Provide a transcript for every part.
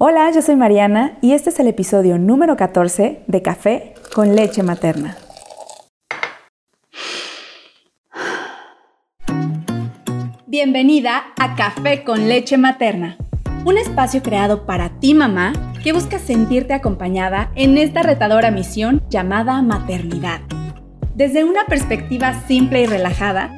Hola, yo soy Mariana y este es el episodio número 14 de Café con leche materna. Bienvenida a Café con leche materna, un espacio creado para ti mamá que busca sentirte acompañada en esta retadora misión llamada maternidad. Desde una perspectiva simple y relajada,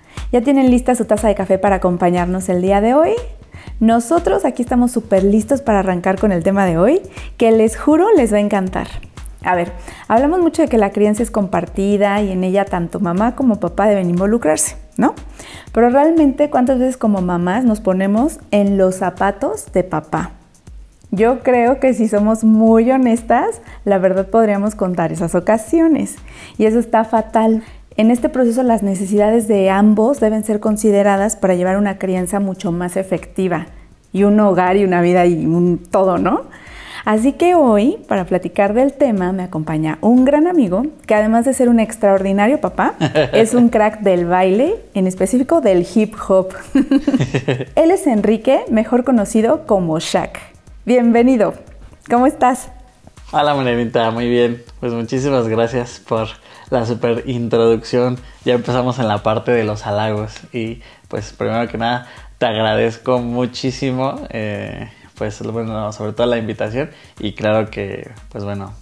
¿Ya tienen lista su taza de café para acompañarnos el día de hoy? Nosotros aquí estamos súper listos para arrancar con el tema de hoy, que les juro les va a encantar. A ver, hablamos mucho de que la crianza es compartida y en ella tanto mamá como papá deben involucrarse, ¿no? Pero realmente, ¿cuántas veces como mamás nos ponemos en los zapatos de papá? Yo creo que si somos muy honestas, la verdad podríamos contar esas ocasiones. Y eso está fatal. En este proceso las necesidades de ambos deben ser consideradas para llevar una crianza mucho más efectiva y un hogar y una vida y un todo, ¿no? Así que hoy, para platicar del tema, me acompaña un gran amigo que además de ser un extraordinario papá, es un crack del baile, en específico del hip hop. Él es Enrique, mejor conocido como Shaq. Bienvenido. ¿Cómo estás? Hola, Marianita, muy bien. Pues muchísimas gracias por la super introducción. Ya empezamos en la parte de los halagos y pues primero que nada te agradezco muchísimo, eh, pues bueno, sobre todo la invitación y claro que pues bueno,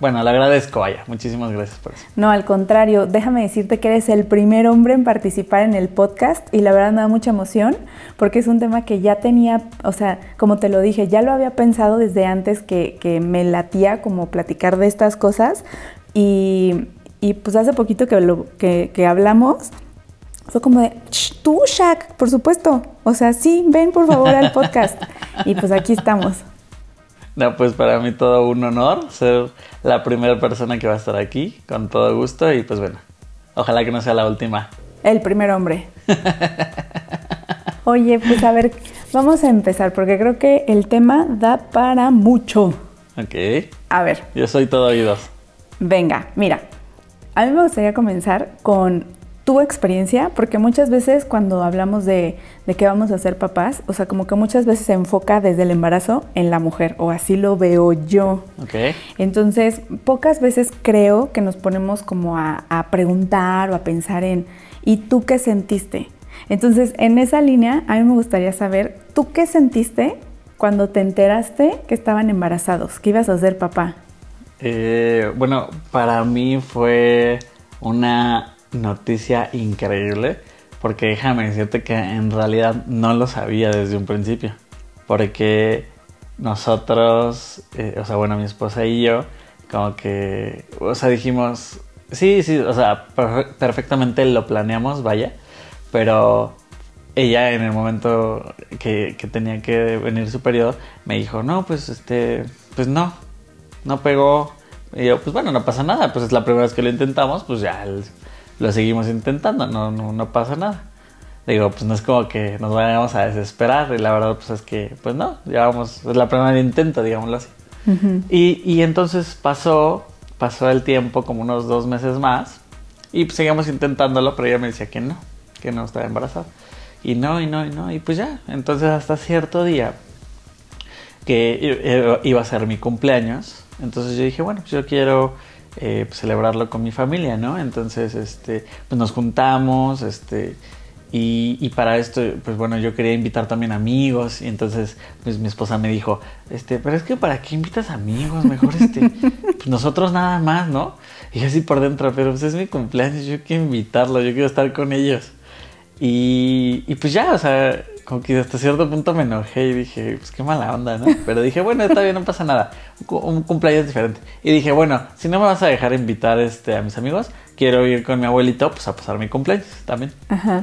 bueno, le agradezco, vaya. Muchísimas gracias por eso. No, al contrario, déjame decirte que eres el primer hombre en participar en el podcast y la verdad me da mucha emoción porque es un tema que ya tenía, o sea, como te lo dije, ya lo había pensado desde antes que, que me latía como platicar de estas cosas y y pues hace poquito que, lo, que, hablamos, fue como de, tú, Shaq, por supuesto. O sea, sí, ven por favor al podcast. y pues aquí estamos. No, pues para mí todo un honor ser la primera persona que va a estar aquí, con todo gusto. Y pues bueno, ojalá que no sea la última. El primer hombre. Oye, pues a ver, vamos a empezar porque creo que el tema da para mucho. Ok. A ver. Yo soy todo oídos. Venga, mira, a mí me gustaría comenzar con tu experiencia, porque muchas veces cuando hablamos de, de qué vamos a hacer papás, o sea, como que muchas veces se enfoca desde el embarazo en la mujer, o así lo veo yo. Okay. Entonces, pocas veces creo que nos ponemos como a, a preguntar o a pensar en, ¿y tú qué sentiste? Entonces, en esa línea, a mí me gustaría saber, ¿tú qué sentiste cuando te enteraste que estaban embarazados, que ibas a ser papá? Eh, bueno, para mí fue una noticia increíble porque déjame decirte que en realidad no lo sabía desde un principio. Porque nosotros, eh, o sea, bueno, mi esposa y yo, como que, o sea, dijimos, sí, sí, o sea, perfectamente lo planeamos, vaya, pero ella en el momento que, que tenía que venir su periodo, me dijo, no, pues este, pues no, no pegó. Y yo, pues bueno, no pasa nada, pues es la primera vez que lo intentamos, pues ya lo seguimos intentando, no, no, pasa nada. Digo, pues no es como que nos vayamos a desesperar, y la verdad, pues es que, pues no, ya vamos, es la primera intento, digámoslo así. y, y entonces pasó, pasó el tiempo, como unos dos meses más, y pues seguimos intentándolo, pero ella me decía que no, que no estaba embarazada. Y no, y no, y no, y pues ya, entonces hasta cierto día, que iba a ser mi cumpleaños, entonces yo dije, bueno, pues yo quiero eh, celebrarlo con mi familia, ¿no? Entonces, este, pues nos juntamos, este, y, para esto, pues bueno, yo quería invitar también amigos, y entonces, pues mi esposa me dijo, este, pero es que ¿para qué invitas amigos? Mejor, este, pues nosotros nada más, ¿no? Y así por dentro, pero pues es mi cumpleaños, yo quiero invitarlo, yo quiero estar con ellos. Y pues ya, o sea, como que hasta cierto punto me enojé y dije, pues qué mala onda, ¿no? Pero dije, bueno, está bien, no pasa nada. Un, cumpleaños diferente. Y dije, bueno, si no me vas a dejar invitar este, a mis amigos, quiero ir con mi abuelito pues a pasar mi cumpleaños también.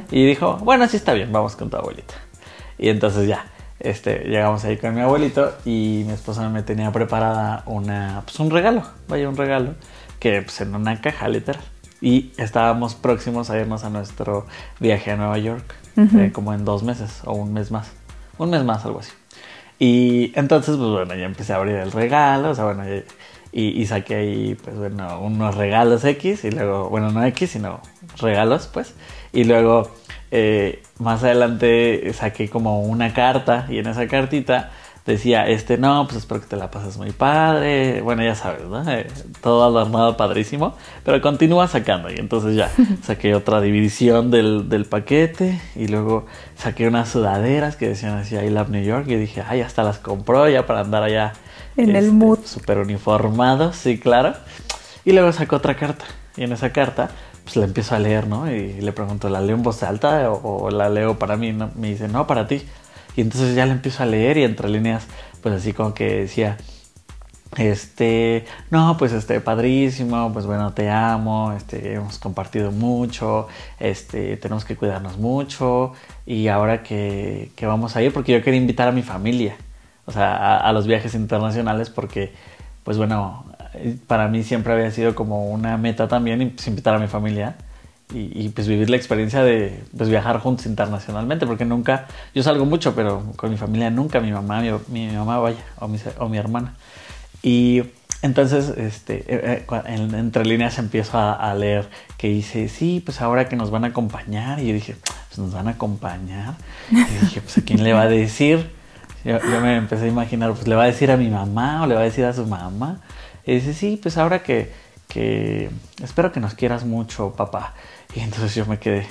Y dijo, bueno, sí está bien, vamos con tu abuelita. Y entonces ya, este, llegamos ahí con mi abuelito y mi esposa me tenía preparada una, pues un regalo, vaya, un regalo que pues, en una caja literal. Y estábamos próximos a irnos a nuestro viaje a Nueva York, eh, como en dos meses o un mes más. Un mes más, algo así. Y entonces, pues bueno, ya empecé a abrir el regalo, o sea, bueno, y, saqué ahí, pues bueno, unos regalos X y luego, bueno, no X, sino regalos, pues. Y luego, eh, más adelante saqué como una carta y en esa cartita decía, este, no, pues espero que te la pases muy padre. Bueno, ya sabes, ¿no? Eh, todo adornado padrísimo. Pero continúa sacando. Y entonces ya saqué otra división del, del, paquete. Y luego saqué unas sudaderas que decían así, I love New York. Y dije, ay, hasta las compró ya para andar allá. En el este, mood. Súper uniformado, sí, claro. Y luego sacó otra carta. Y en esa carta, pues la empiezo a leer, ¿no? Y le pregunto, ¿la leo en voz alta o, la leo para mí? ¿no? Me dice, no, para ti. Y entonces ya le empiezo a leer y entre líneas, pues así como que decía, este, no, pues este, padrísimo, pues bueno, te amo, este, hemos compartido mucho, este, tenemos que cuidarnos mucho y ahora que, que vamos a ir, porque yo quería invitar a mi familia, o sea, a, a los viajes internacionales porque, pues bueno, para mí siempre había sido como una meta también invitar a mi familia y, pues vivir la experiencia de pues, viajar juntos internacionalmente, porque nunca, yo salgo mucho, pero con mi familia nunca, mi mamá, mi, mamá vaya, o mi, o mi, hermana. Y entonces, este, eh, eh, entre líneas empiezo a, leer que dice, sí, pues ahora que nos van a acompañar, y yo dije, pues nos van a acompañar, y dije, pues a quién le va a decir, yo, yo me empecé a imaginar, pues le va a decir a mi mamá o le va a decir a su mamá, y dice, sí, pues ahora que, que espero que nos quieras mucho, papá. Y entonces yo me quedé.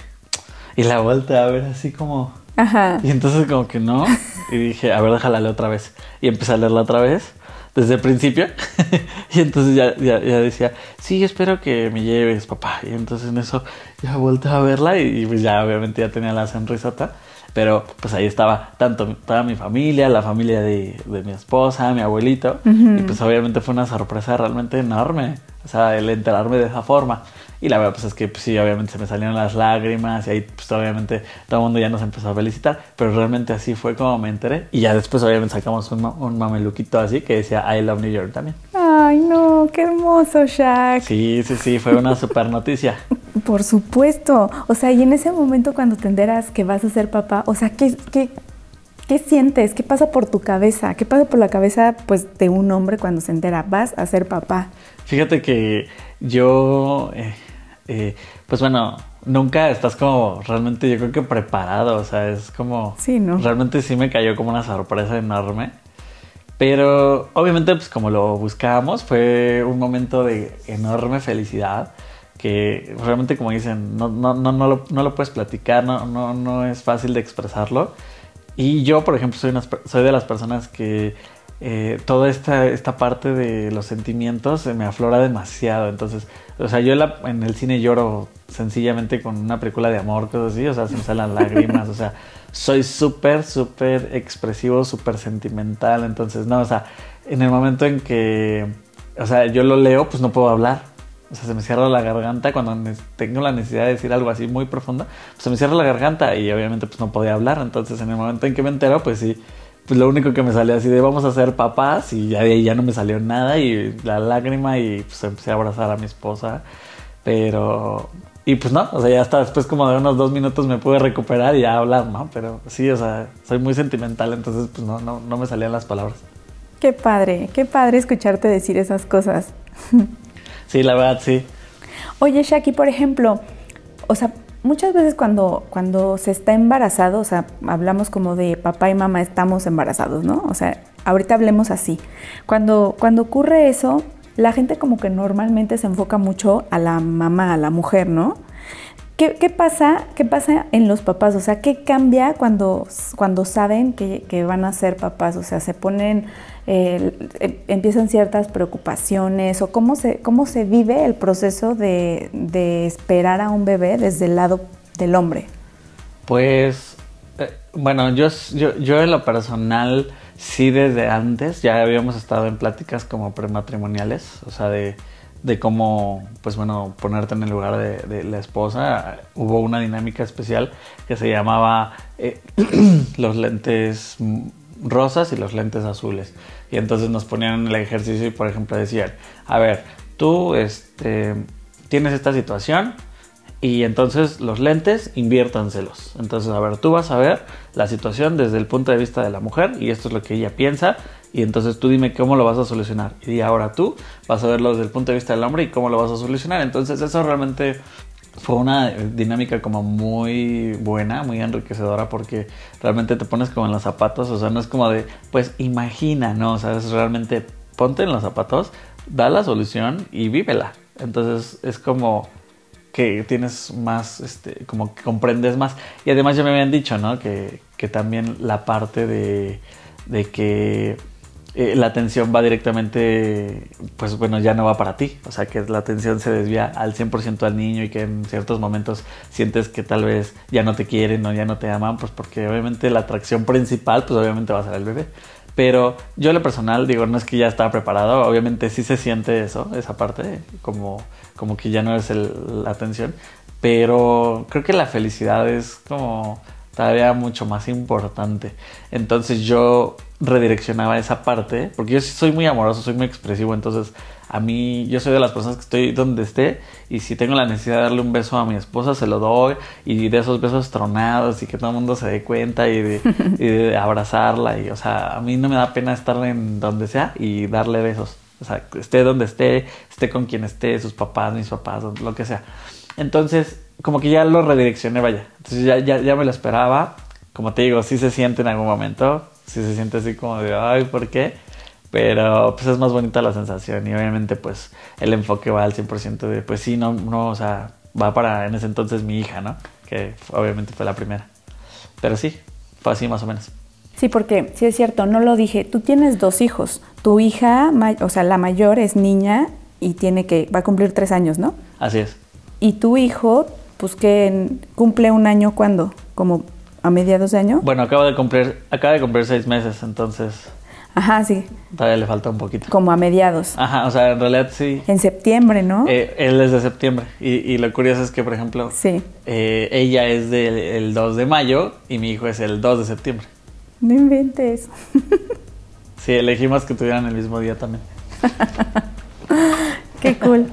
Y la vuelta a ver así como... Ajá. Y entonces como que no. Y dije, a ver, déjala leer otra vez. Y empecé a leerla otra vez, desde el principio. y entonces ya, ya, decía, sí, espero que me lleves, papá. Y entonces en eso ya volteé a verla y, pues ya obviamente ya tenía la sonrisota. Pero pues ahí estaba tanto toda mi familia, la familia de, de mi esposa, mi abuelito. Y pues obviamente fue una sorpresa realmente enorme. O sea, el enterarme de esa forma. Y la verdad, pues es que pues, sí, obviamente se me salieron las lágrimas y ahí, pues obviamente todo el mundo ya nos empezó a felicitar. Pero realmente así fue como me enteré. Y ya después, obviamente, sacamos un, un mameluquito así que decía I love New York también. Ay, no, qué hermoso, Shaq. Sí, sí, sí, fue una super noticia. Por supuesto. O sea, y en ese momento cuando te enteras que vas a ser papá, o sea, ¿qué, qué, qué sientes? ¿Qué pasa por tu cabeza? ¿Qué pasa por la cabeza pues, de un hombre cuando se entera? Vas a ser papá. Fíjate que yo... Eh, eh, pues bueno, nunca estás como realmente yo creo que preparado, o sea, es como... Sí, ¿no? Realmente sí me cayó como una sorpresa enorme. Pero obviamente pues como lo buscábamos fue un momento de enorme felicidad que realmente como dicen no, no, no, no, lo, no lo puedes platicar, no, no, no es fácil de expresarlo. Y yo por ejemplo soy, soy de las personas que eh, toda esta, esta parte de los sentimientos se me aflora demasiado. Entonces, o sea, yo en el cine lloro sencillamente con una película de amor, cosas así, o sea, se me salen lágrimas, o sea, soy súper, súper expresivo, súper sentimental. Entonces, no, o sea, en el momento en que, o sea, yo lo leo, pues no puedo hablar. O sea, se me cierra la garganta cuando tengo la necesidad de decir algo así muy profundo, pues se me cierra la garganta y obviamente pues no podía hablar. Entonces, en el momento en que me entero, pues sí, pues lo único que me salió así de vamos a ser papás y ya ya no me salió nada y la lágrima y pues empecé a abrazar a mi esposa. Pero, y pues no, o sea, ya hasta después como de unos dos minutos me pude recuperar y ya hablar, ¿no? Pero sí, o sea, soy muy sentimental, entonces pues no, no, no me salían las palabras. Qué padre, qué padre escucharte decir esas cosas. sí, la verdad, sí. Oye, Shaki, por ejemplo, o sea, muchas veces cuando, cuando se está embarazado, o sea, hablamos como de papá y mamá estamos embarazados, ¿no? O sea, ahorita hablemos así. Cuando, cuando ocurre eso, la gente como que normalmente se enfoca mucho a la mamá, a la mujer, ¿no? ¿Qué, pasa, ¿Qué pasa en los papás? O sea, ¿qué cambia cuando, cuando saben que, que van a ser papás? O sea, se ponen Em, empiezan ciertas preocupaciones o cómo se, cómo se vive el proceso de, esperar a un bebé desde el lado del hombre? Pues, eh, bueno, yo, yo, en lo personal sí desde antes ya habíamos estado en pláticas como prematrimoniales, o sea, de, cómo, pues bueno, ponerte en el lugar de, la esposa. Hubo una dinámica especial que se llamaba eh, los lentes rosas y los lentes azules. Y entonces nos ponían el ejercicio y, por ejemplo, decían, a ver, tú este, tienes esta situación y entonces los lentes inviértanselos. Entonces, a ver, tú vas a ver la situación desde el punto de vista de la mujer y esto es lo que ella piensa y entonces tú dime cómo lo vas a solucionar. Y ahora tú vas a verlo desde el punto de vista del hombre y cómo lo vas a solucionar. Entonces, eso realmente fue una dinámica como muy buena, muy enriquecedora porque realmente te pones como en los zapatos, o sea, no es como de, pues imagina, no, o sea, es realmente ponte en los zapatos, da la solución y vívela. Entonces es como que tienes más, este, como que comprendes más. Y además ya me habían dicho, ¿no? Que, que también la parte de, de que eh, la atención va directamente, pues bueno, ya no va para ti. O sea, que la atención se desvía al 100% al niño y que en ciertos momentos sientes que tal vez ya no te quieren o ya no te aman, pues porque obviamente la atracción principal, pues obviamente va a ser el bebé. Pero yo lo personal digo, no es que ya estaba preparado, obviamente sí se siente eso, esa parte, como, como que ya no es el, la atención, pero creo que la felicidad es como todavía mucho más importante. Entonces yo redireccionaba esa parte, porque yo soy muy amoroso, soy muy expresivo, entonces a mí, yo soy de las personas que estoy donde esté y si tengo la necesidad de darle un beso a mi esposa, se lo doy y de esos besos tronados y que todo el mundo se dé cuenta y de, abrazarla y, o sea, a mí no me da pena estar en donde sea y darle besos. O sea, esté donde esté, esté con quien esté, sus papás, mis papás, lo que sea. Entonces, como que ya lo redireccioné, vaya. Entonces ya, ya, ya me lo esperaba. Como te digo, sí se siente en algún momento. Sí se siente así como de, ay, ¿por qué? Pero pues es más bonita la sensación y obviamente pues el enfoque va al 100% de pues sí, no, no, o sea, va para en ese entonces mi hija, ¿no? Que obviamente fue la primera. Pero sí, fue así más o menos. Sí, porque sí es cierto, no lo dije, tú tienes dos hijos, tu hija, o sea, la mayor es niña y tiene que, va a cumplir tres años, ¿no? Así es. Y tu hijo, pues que cumple un año cuando, como a mediados de año. Bueno, acaba de cumplir, acaba de cumplir seis meses, entonces. Ajá, sí. Todavía le falta un poquito. Como a mediados. Ajá, o sea, en realidad sí. En septiembre, ¿no? Eh, él es de septiembre. Y, y, lo curioso es que, por ejemplo, sí. Eh, ella es del 2 de mayo y mi hijo es el 2 de septiembre. No inventes. sí, elegimos que tuvieran el mismo día también. Qué cool.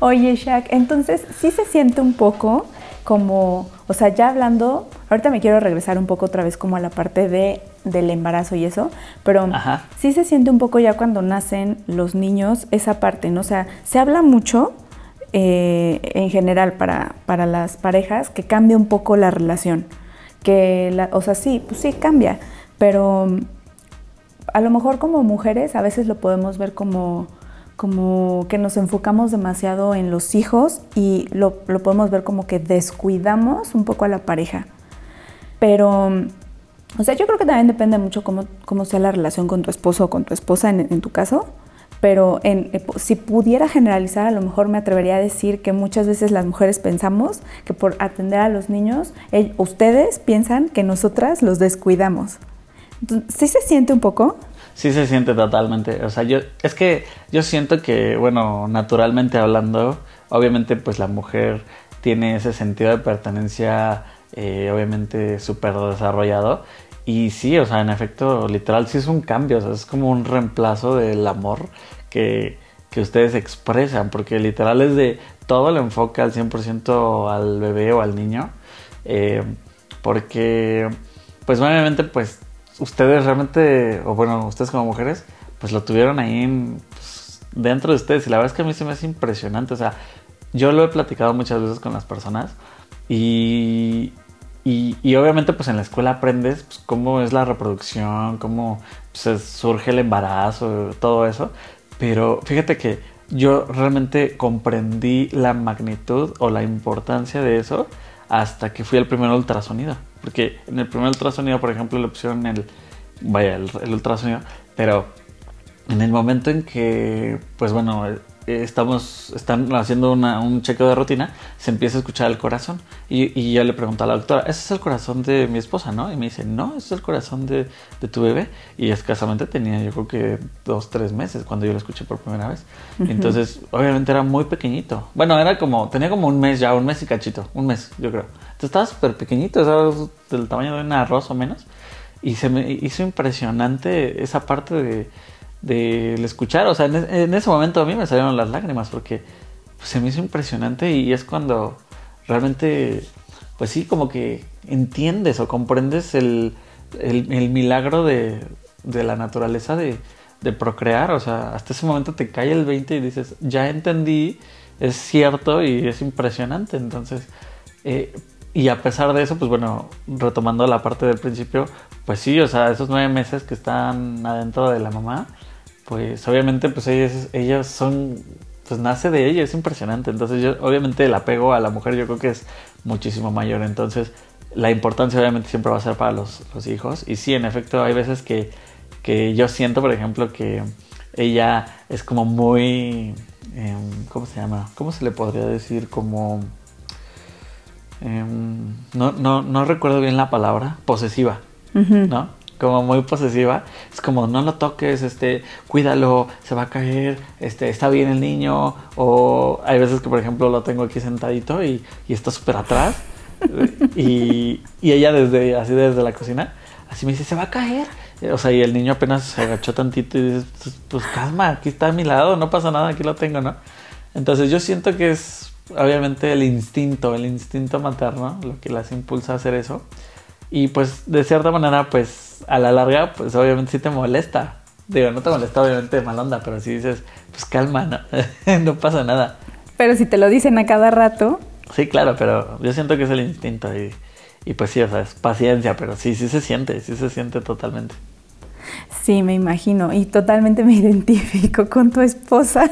Oye, Shaq, entonces sí se siente un poco como, o sea, ya hablando, ahorita me quiero regresar un poco otra vez como a la parte de, del embarazo y eso, pero sí se siente un poco ya cuando nacen los niños esa parte, ¿no? O sea, se habla mucho eh, en general para, para las parejas que cambia un poco la relación, que, la, o sea, sí, pues sí cambia, pero a lo mejor como mujeres a veces lo podemos ver como como que nos enfocamos demasiado en los hijos y lo, podemos ver como que descuidamos un poco a la pareja. Pero, o sea, yo creo que también depende mucho cómo, cómo sea la relación con tu esposo o con tu esposa en, tu caso. Pero en, eh, si pudiera generalizar, a lo mejor me atrevería a decir que muchas veces las mujeres pensamos que por atender a los niños, ustedes piensan que nosotras los descuidamos. ¿Sí se siente un poco? Sí se siente totalmente. O sea, yo es que yo siento que, bueno, naturalmente hablando, obviamente pues la mujer tiene ese sentido de pertenencia eh, obviamente súper desarrollado. Y sí, o sea, en efecto, literal, sí es un cambio, o sea, es como un reemplazo del amor que, que ustedes expresan, porque literal es de todo el enfoque al 100% al bebé o al niño, eh, porque, pues obviamente, pues ustedes realmente, o bueno, ustedes como mujeres, pues lo tuvieron ahí pues, dentro de ustedes. Y la verdad es que a mí se me hace impresionante. O sea, yo lo he platicado muchas veces con las personas y, y, obviamente pues en la escuela aprendes pues, cómo es la reproducción, cómo pues, surge el embarazo, todo eso. Pero fíjate que yo realmente comprendí la magnitud o la importancia de eso hasta que fui al primer ultrasonido. Porque en el primer ultrasonido, por ejemplo, le pusieron el, vaya, el, ultrasonido, pero en el momento en que, pues bueno, estamos, están haciendo un chequeo de rutina, se empieza a escuchar el corazón. Y, y, yo le pregunto a la doctora, ese es el corazón de mi esposa, ¿no? Y me dice, no, ese es el corazón de, de tu bebé. Y escasamente tenía, yo creo que dos, tres meses cuando yo lo escuché por primera vez. Entonces, obviamente era muy pequeñito. Bueno, era como, tenía como un mes ya, un mes y cachito, un mes, yo creo. Entonces estaba súper pequeñito, era del tamaño de un arroz o menos. Y se me hizo impresionante esa parte de, de el escuchar. O sea, en, ese momento a mí me salieron las lágrimas porque pues, se me hizo impresionante y es cuando realmente, pues sí, como que entiendes o comprendes el, el, milagro de, de, la naturaleza de, de, procrear. O sea, hasta ese momento te cae el 20 y dices, ya entendí, es cierto y es impresionante. Entonces, eh, y a pesar de eso, pues bueno, retomando la parte del principio, pues sí, o sea, esos nueve meses que están adentro de la mamá, pues obviamente pues ellas, ellas son, pues nace de ella, es impresionante. Entonces yo, obviamente el apego a la mujer yo creo que es muchísimo mayor. Entonces la importancia obviamente siempre va a ser para los, hijos. Y sí, en efecto, hay veces que, que, yo siento, por ejemplo, que ella es como muy, em, ¿cómo se llama? ¿Cómo se le podría decir? Como... Em, no, no, no recuerdo bien la palabra, posesiva, ¿no? Como muy posesiva. Es como, no lo toques, este, cuídalo, se va a caer, este, está bien el niño. O hay veces que, por ejemplo, lo tengo aquí sentadito y, y está súper atrás. y, y, ella desde, así desde la cocina, así me dice, se va a caer. O sea, y el niño apenas se agachó tantito y dice, pues, pues calma, aquí está a mi lado, no pasa nada, aquí lo tengo, ¿no? Entonces yo siento que es obviamente el instinto, el instinto materno, lo que las impulsa a hacer eso. Y pues de cierta manera, pues a la larga, pues obviamente sí te molesta. Digo, no te molesta obviamente de mal onda, pero si dices, pues calma, no, no pasa nada. Pero si te lo dicen a cada rato. Sí, claro, pero yo siento que es el instinto y, y pues sí, o sea, es paciencia, pero sí, sí se siente, sí se siente totalmente. Sí, me imagino. Y totalmente me identifico con tu esposa.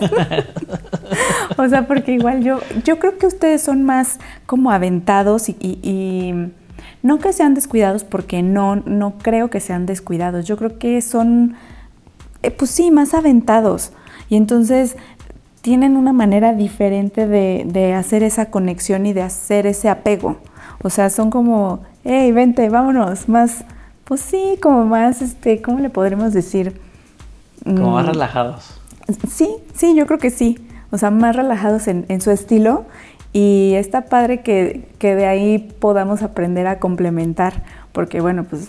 o sea, porque igual yo, yo creo que ustedes son más como aventados y, no que sean descuidados, porque no, no creo que sean descuidados. Yo creo que son, eh, pues sí, más aventados. Y entonces tienen una manera diferente de, de hacer esa conexión y de hacer ese apego. O sea, son como, hey, vente, vámonos, más pues sí, como más, este, ¿cómo le podremos decir? Como más mm, relajados. Sí, sí, yo creo que sí. O sea, más relajados en, su estilo. Y está padre que, que, de ahí podamos aprender a complementar, porque bueno, pues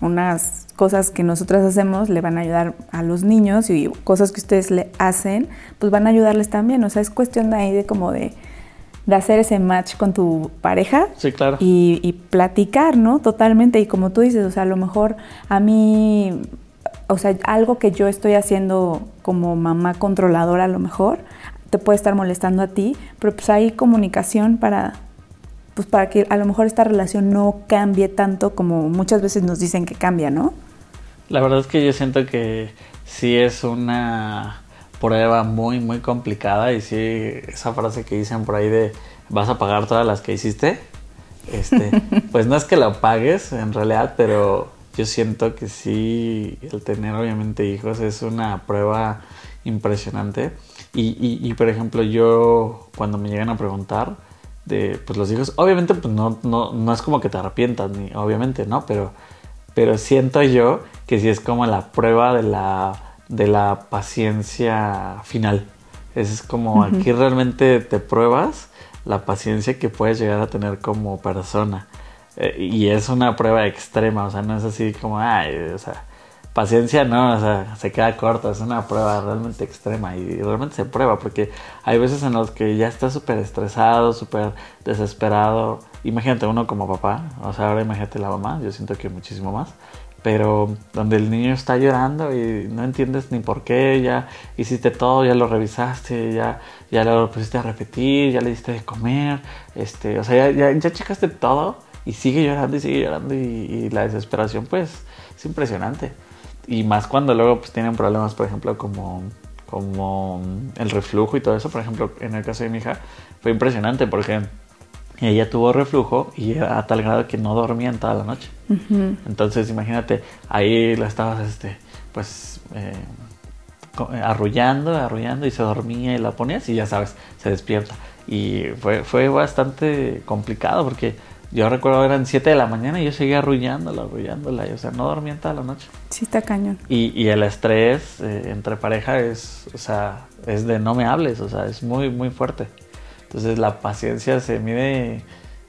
unas cosas que nosotras hacemos le van a ayudar a los niños y cosas que ustedes le hacen, pues van a ayudarles también. O sea, es cuestión de ahí de como de de hacer ese match con tu pareja. Sí, claro. Y, platicar, ¿no? Totalmente. Y como tú dices, o sea, a lo mejor a mí, o sea, algo que yo estoy haciendo como mamá controladora a lo mejor, te puede estar molestando a ti, pero pues hay comunicación para, pues para que a lo mejor esta relación no cambie tanto como muchas veces nos dicen que cambia, ¿no? La verdad es que yo siento que sí es una prueba muy, muy complicada. Y sí, esa frase que dicen por ahí de vas a pagar todas las que hiciste. Este, pues no es que lo pagues en realidad, pero yo siento que sí, el tener obviamente hijos es una prueba impresionante. Y, y, por ejemplo, yo cuando me llegan a preguntar de pues los hijos, obviamente pues no, no, no es como que te arrepientas, ni obviamente, ¿no? Pero, pero siento yo que sí es como la prueba de la de la paciencia final. Es como aquí realmente te pruebas la paciencia que puedes llegar a tener como persona. Eh, y es una prueba extrema, o sea, no es así como, ay, o sea, paciencia no, o sea, se queda corta, es una prueba realmente extrema y realmente se prueba porque hay veces en los que ya estás súper estresado, súper desesperado. Imagínate uno como papá, o sea, ahora imagínate la mamá, yo siento que muchísimo más pero donde el niño está llorando y no entiendes ni por qué, ya hiciste todo, ya lo revisaste, ya, ya lo pusiste a repetir, ya le diste de comer, este, o sea, ya, ya, checaste todo y sigue llorando y sigue llorando y, la desesperación pues es impresionante. Y más cuando luego pues tienen problemas, por ejemplo, como, como el reflujo y todo eso, por ejemplo, en el caso de mi hija, fue impresionante porque ella tuvo reflujo y a tal grado que no dormía en toda la noche. Entonces, imagínate, ahí la estabas, este, pues, eh, arrullando, arrullando y se dormía y la ponías y ya sabes, se despierta. Y fue, fue bastante complicado porque yo recuerdo eran 7 de la mañana y yo seguía arrullándola, arrullándola, y, o sea, no dormía en toda la noche. Sí, está cañón. Y, y el estrés eh, entre pareja es, o sea, es de no me hables, o sea, es muy, muy fuerte. Entonces la paciencia se mide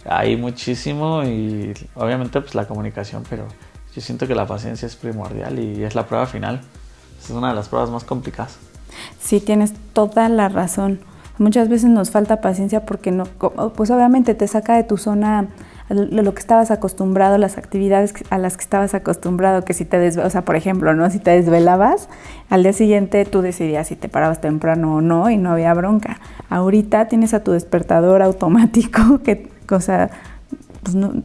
ahí muchísimo y obviamente pues la comunicación, pero yo siento que la paciencia es primordial y es la prueba final. Es una de las pruebas más complicadas. Sí, tienes toda la razón. Muchas veces nos falta paciencia porque no, pues obviamente te saca de tu zona lo que estabas acostumbrado, las actividades a las que estabas acostumbrado, que si te des, o sea, por ejemplo, ¿no? Si te desvelabas, al día siguiente tú decidías si te parabas temprano o no y no había bronca. Ahorita tienes a tu despertador automático que, o sea, pues no,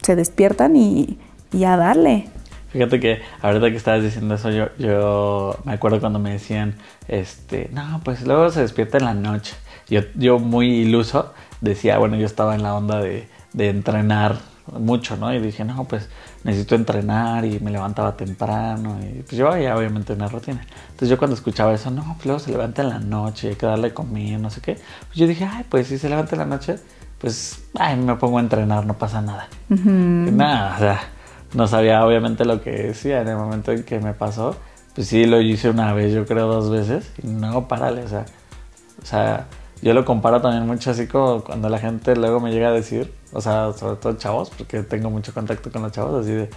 se despiertan y, y a darle. Fíjate que ahorita que estabas diciendo eso, yo, yo me acuerdo cuando me decían, este, no, pues luego se despierta en la noche. Yo, yo muy iluso decía, bueno, yo estaba en la onda de, de entrenar mucho, ¿no? Y dije, no, pues necesito entrenar y me levantaba temprano y pues yo ya obviamente una rutina. Entonces yo cuando escuchaba eso, no, pues luego se levanta en la noche, hay que darle comida, no sé qué. Pues yo dije, ay, pues si se levanta en la noche, pues, ay, me pongo a entrenar, no pasa nada. Nada, o sea, no sabía obviamente lo que decía en el momento en que me pasó. Pues sí, lo hice una vez, yo creo dos veces, y no, parale, o sea, o sea, yo lo comparo también mucho así como cuando la gente luego me llega a decir, o sea, sobre todo chavos, porque tengo mucho contacto con los chavos, así de,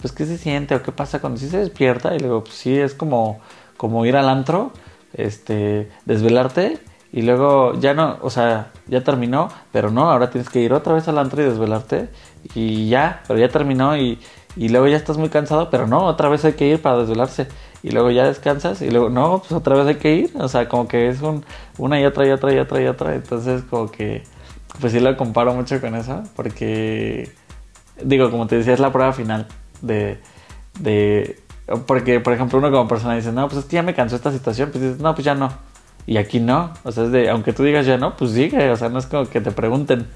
pues, ¿qué se siente o qué pasa cuando sí se despierta? Y luego, pues sí, es como, como ir al antro, este, desvelarte y luego ya no, o sea, ya terminó, pero no, ahora tienes que ir otra vez al antro y desvelarte y ya, pero ya terminó y, y luego ya estás muy cansado, pero no, otra vez hay que ir para desvelarse y luego ya descansas y luego no, pues otra vez hay que ir, o sea, como que es un, una y otra y otra y otra y otra, entonces como que, pues sí lo comparo mucho con eso, porque, digo, como te decía, es la prueba final de, de, porque por ejemplo uno como persona dice, no, pues es que ya me cansó esta situación, pues dices, no, pues ya no, y aquí no, o sea, es de, aunque tú digas ya no, pues sigue, o sea, no es como que te pregunten.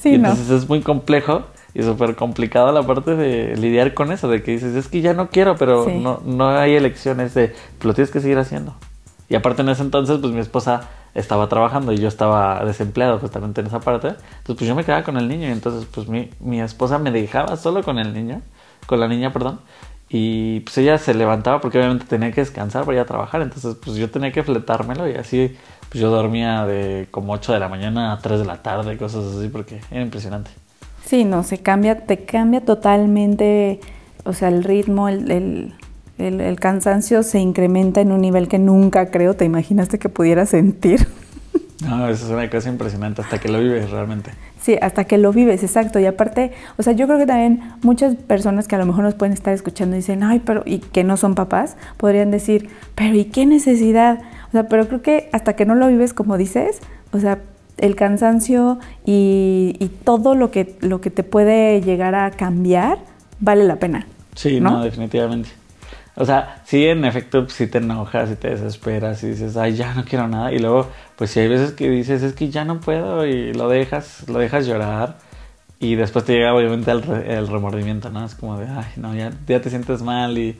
Sí, y entonces es muy complejo y súper complicado la parte de lidiar con eso, de que dices, es que ya no quiero, pero no, no hay elecciones de, lo tienes que seguir haciendo. Y aparte en ese entonces, pues mi esposa estaba trabajando y yo estaba desempleado justamente en esa parte. Entonces, pues yo me quedaba con el niño y entonces, pues mi, mi esposa me dejaba solo con el niño, con la niña, perdón. Y pues ella se levantaba porque obviamente tenía que descansar para ir a trabajar. Entonces pues yo tenía que fletármelo y así pues yo dormía de como 8 de la mañana a 3 de la tarde, cosas así porque era impresionante. Sí, no, se cambia, te cambia totalmente, o sea, el ritmo, el, el, el, el cansancio se incrementa en un nivel que nunca creo te imaginaste que pudieras sentir. No, eso es una cosa impresionante hasta que lo vives realmente. Sí, hasta que lo vives, exacto. Y aparte, o sea, yo creo que también muchas personas que a lo mejor nos pueden estar escuchando y dicen, ay, pero, y que no son papás, podrían decir, pero ¿y qué necesidad? O sea, pero creo que hasta que no lo vives como dices, o sea, el cansancio y, y todo lo que, lo que te puede llegar a cambiar vale la pena. Sí, no, definitivamente. O sea, sí, en efecto, si te enojas, y te desesperas y dices, ay, ya no quiero nada. Y luego, pues sí hay veces que dices, es que ya no puedo y lo dejas, lo dejas llorar. Y después te llega obviamente el, el remordimiento, ¿no? Es como de, ay, no, ya, ya te sientes mal y...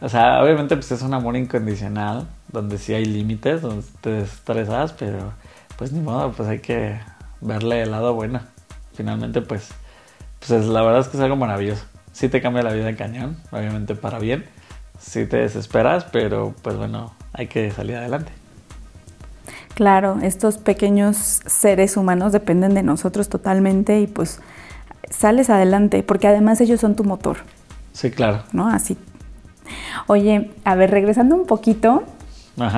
O sea, obviamente pues es un amor incondicional, donde sí hay límites, donde te estresas, pero pues ni modo, pues hay que verle el lado bueno. Finalmente, pues, pues es, la verdad es que es algo maravilloso. Sí te cambia la vida en cañón, obviamente para bien sí te desesperas, pero pues bueno, hay que salir adelante. Claro, estos pequeños seres humanos dependen de nosotros totalmente y pues sales adelante, porque además ellos son tu motor. Sí, claro. ¿No? Así. Oye, a ver, regresando un poquito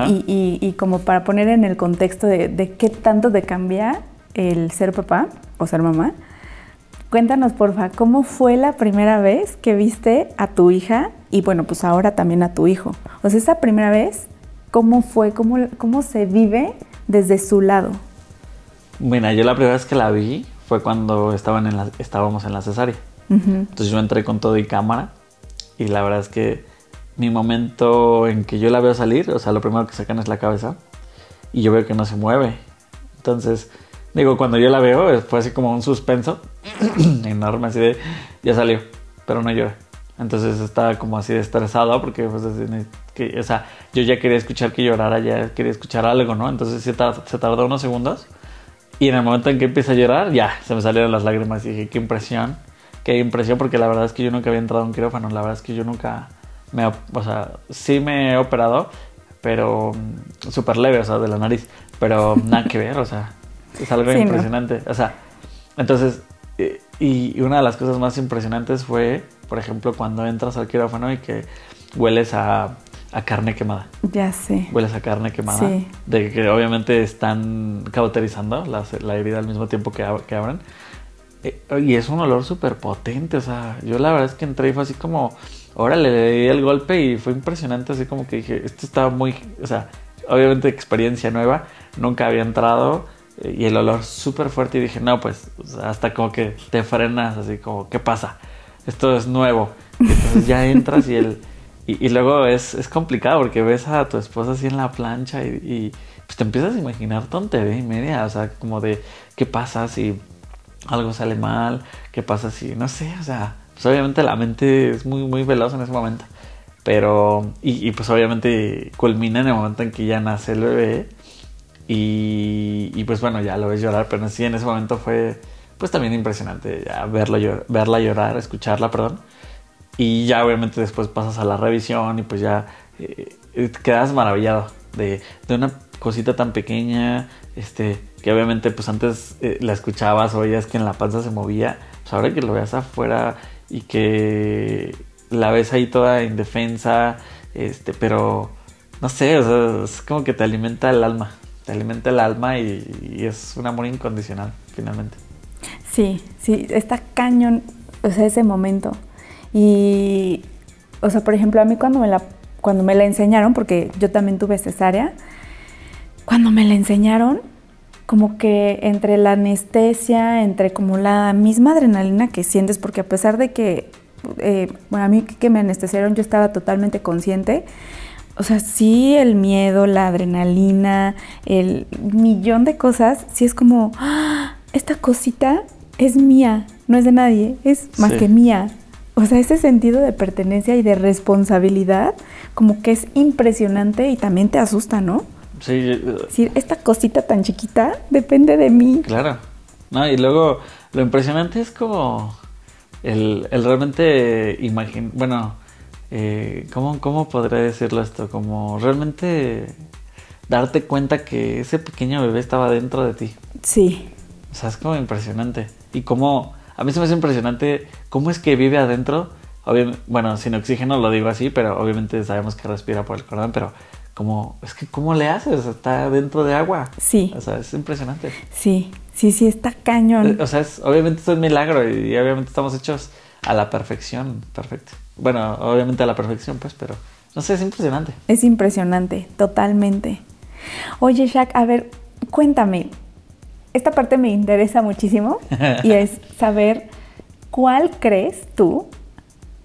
Y, y, como para poner en el contexto de, de qué tanto te cambia el ser papá o ser mamá, Cuéntanos, porfa, ¿cómo fue la primera vez que viste a tu hija y bueno, pues ahora también a tu hijo? O sea, esa primera vez, ¿cómo fue? ¿Cómo, cómo se vive desde su lado? Bueno, yo la primera vez que la vi fue cuando estaban en la, estábamos en la cesárea. Entonces yo entré con todo y cámara y la verdad es que mi momento en que yo la veo salir, o sea, lo primero que sacan es la cabeza y yo veo que no se mueve. Entonces, digo, cuando yo la veo, fue así como un suspenso enorme, así de, ya salió, pero no llora. Entonces estaba como así de estresado porque, pues, que, o sea, yo ya quería escuchar que llorara, ya quería escuchar algo, ¿no? Entonces se tardó, unos segundos y en el momento en que empieza a llorar, ya, se me salieron las lágrimas y dije, qué impresión, qué impresión, porque la verdad es que yo nunca había entrado a un quirófano, la verdad es que yo nunca me, o sea, sí me he operado, pero mm, súper leve, o sea, de la nariz, pero nada que ver, o sea, es algo impresionante, o sea, entonces y una de las cosas más impresionantes fue, por ejemplo, cuando entras al quirófano y que hueles a, a carne quemada. Ya sé. Hueles a carne quemada. Sí. De que obviamente están cauterizando la, la herida al mismo tiempo que, ab- que abren. Eh, Y es un olor súper potente. O sea, yo la verdad es que entré y fue así como. Órale, le di el golpe y fue impresionante. Así como que dije, esto estaba muy. O sea, obviamente experiencia nueva. Nunca había entrado. eh, Y el olor súper fuerte. Y dije, no, pues, hasta como que te frenas. Así como, ¿qué pasa? Esto es nuevo. Entonces ya entras y el. Y, luego es, es complicado porque ves a tu esposa así en la plancha y, y, pues te empiezas a imaginar tontería y media, o sea, como de qué pasa si algo sale mal, qué pasa si, no sé, o sea, pues obviamente la mente es muy, muy veloz en ese momento. Pero, y, y pues obviamente culmina en el momento en que ya nace el bebé y, y pues bueno, ya lo ves llorar, pero sí en ese momento fue pues también impresionante ya verlo, llor- verla llorar, escucharla, perdón. Y ya obviamente después pasas a la revisión y pues ya eh, eh, quedas maravillado de, de una cosita tan pequeña, este, obviamente pues antes eh, la escuchabas, oías que en la panza se movía, pues ahora que lo veas afuera y que la ves ahí toda indefensa, este, pero no sé, o sea, es como que te alimenta el alma, te alimenta el alma y, y es un amor incondicional finalmente. Sí, sí, está cañón, o sea, ese momento. Y, o sea, por ejemplo, a mí cuando me la, cuando me la enseñaron, porque yo también tuve cesárea, cuando me la enseñaron, como que entre la anestesia, entre como la misma adrenalina que sientes, porque a pesar de que, eh, bueno, a mí que me anestesiaron, yo estaba totalmente consciente. O sea, sí, el miedo, la adrenalina, el millón de cosas, sí es como, ¡ah! esta cosita es mía, no es de nadie, es más Sí. que mía. O sea, ese sentido de pertenencia y de responsabilidad, como que es impresionante y también te asusta, ¿no? Sí, decir, esta cosita tan chiquita depende de mí. Claro. No, y luego lo impresionante es como el, el realmente bueno, eh, ¿cómo, ¿cómo podría decirlo esto? Como realmente darte cuenta que ese pequeño bebé estaba dentro de ti. Sí, O sea, es como impresionante. Y cómo, a mí se me hace impresionante cómo es que vive adentro. Obvia- bueno, sin oxígeno lo digo así, pero obviamente sabemos que respira por el cordón, pero como, es que ¿cómo le haces? Está dentro de agua. sí, O sea, es impresionante. sí, sí, sí, está cañón. O sea, es, obviamente es un milagro y, y obviamente estamos hechos a la perfección, perfecto. Bueno, obviamente a la perfección, pues, pero no sé, es impresionante. Es impresionante, totalmente. Oye, Shaq, a ver, cuéntame. Esta parte me interesa muchísimo y es saber cuál crees tú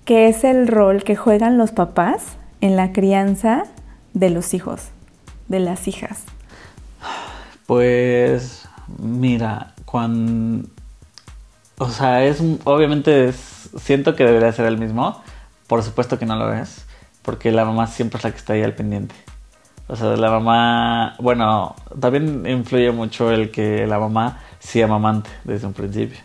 que es el rol que juegan los papás en la crianza de los hijos, de las hijas. Pues, mira, cuando... O sea, es obviamente es- siento que debería ser el mismo. Por supuesto que no lo es, porque la mamá siempre es la que está ahí al pendiente. O sea, la mamá, bueno, también influye mucho el que la mamá sea mamante desde un principio.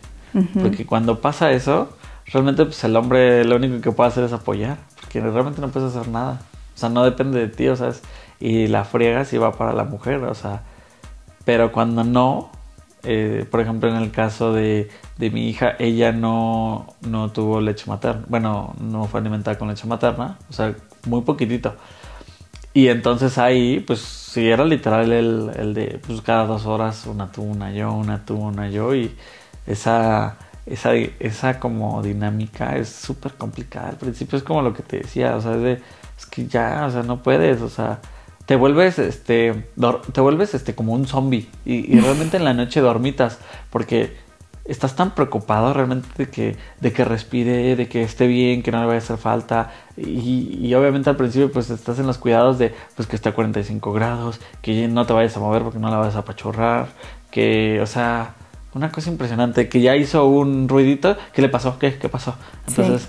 Porque cuando pasa eso, realmente pues el hombre lo único que puede hacer es apoyar, porque realmente no puedes hacer nada. O sea, no depende de ti, o sea, y la friega sí va para la mujer, o sea, pero cuando no, eh, por ejemplo en el caso de, de mi hija, ella no, no tuvo leche materna, bueno, no fue alimentada con leche materna, o sea, muy poquitito. Y entonces ahí, pues sí, era literal el, el de, pues cada dos horas una tú, una yo, una tú, una yo. Y esa, esa, esa como dinámica es súper complicada. Al principio es como lo que te decía, o sea, es, de, es que ya, o sea, no puedes, o sea, te vuelves, este, te vuelves, este, como un zombie. Y, y realmente en la noche dormitas, porque estás tan preocupado realmente de que, de que respire, de que esté bien, que no le vaya a hacer falta. Y, y obviamente al principio pues estás en los cuidados de pues que esté a 45 grados, que no te vayas a mover porque no la vas a apachurrar, que, o sea, una cosa impresionante, que ya hizo un ruidito, ¿qué le pasó? ¿Qué? ¿Qué pasó? Sí. Entonces,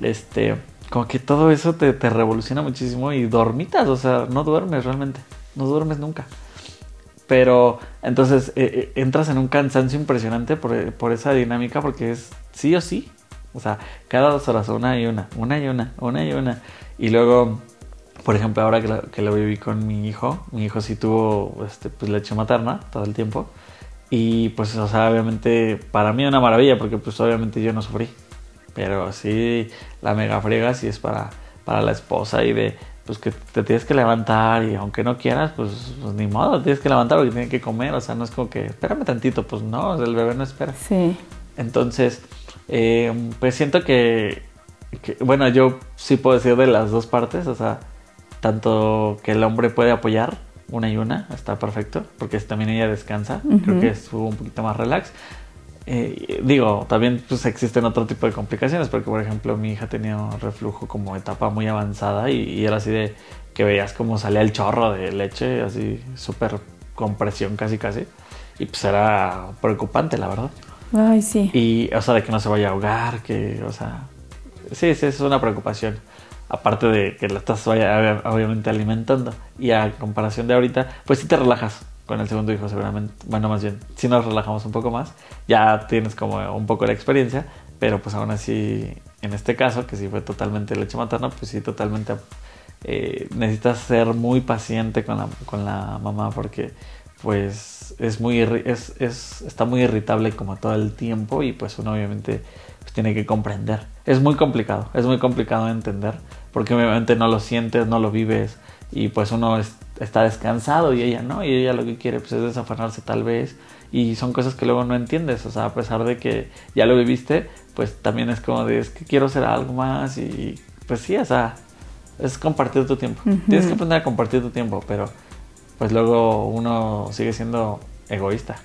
este, como que todo eso te, te revoluciona muchísimo y dormitas, o sea, no duermes realmente, no duermes nunca. Pero entonces eh, eh, entras en un cansancio impresionante por, eh, por esa dinámica porque es sí o sí. O sea, cada dos horas una y una, una y una, una y una. Y luego, por ejemplo, ahora que lo, que lo viví con mi hijo, mi hijo sí tuvo este, pues, leche materna todo el tiempo. Y pues, o sea, obviamente para mí una maravilla porque pues obviamente yo no sufrí. Pero sí, la mega friega sí es para, para la esposa y de, pues que te tienes que levantar y aunque no quieras, pues, pues ni modo, tienes que levantar porque tiene que comer, o sea, no es como que, espérame tantito, pues no, el bebé no espera. Sí. Entonces, eh, pues siento que, que, bueno, yo sí puedo decir de las dos partes, o sea, tanto que el hombre puede apoyar una y una, está perfecto, porque también ella descansa, creo que estuvo un poquito más relax. Eh, digo, también pues existen otro tipo de complicaciones, porque por ejemplo mi hija tenía un reflujo como etapa muy avanzada y, era así de que veías como salía el chorro de leche, así súper compresión casi casi, y pues era preocupante la verdad. Ay, sí. Y, o sea, de que no se vaya a ahogar, que, o sea, sí, sí, es una preocupación. Aparte de que la estás obviamente alimentando. Y a comparación de ahorita, pues sí te relajas con el segundo hijo seguramente. Bueno, más bien, si nos relajamos un poco más, ya tienes como un poco la experiencia, pero pues aún así, en este caso, que sí fue totalmente leche materna, pues sí, totalmente eh, necesitas ser muy paciente con la, con la mamá porque pues es muy es, es, está muy irritable como todo el tiempo y pues uno obviamente pues, tiene que comprender. Es muy complicado, es muy complicado de entender porque obviamente no lo sientes, no lo vives y pues uno está descansado y ella no, y ella lo que quiere pues es desafanarse tal vez y son cosas que luego no entiendes, o sea, a pesar de que ya lo viviste, pues también es como de es que quiero hacer algo más y pues sí, o sea, es compartir tu tiempo. Tienes que aprender a compartir tu tiempo, pero pues luego uno sigue siendo egoísta,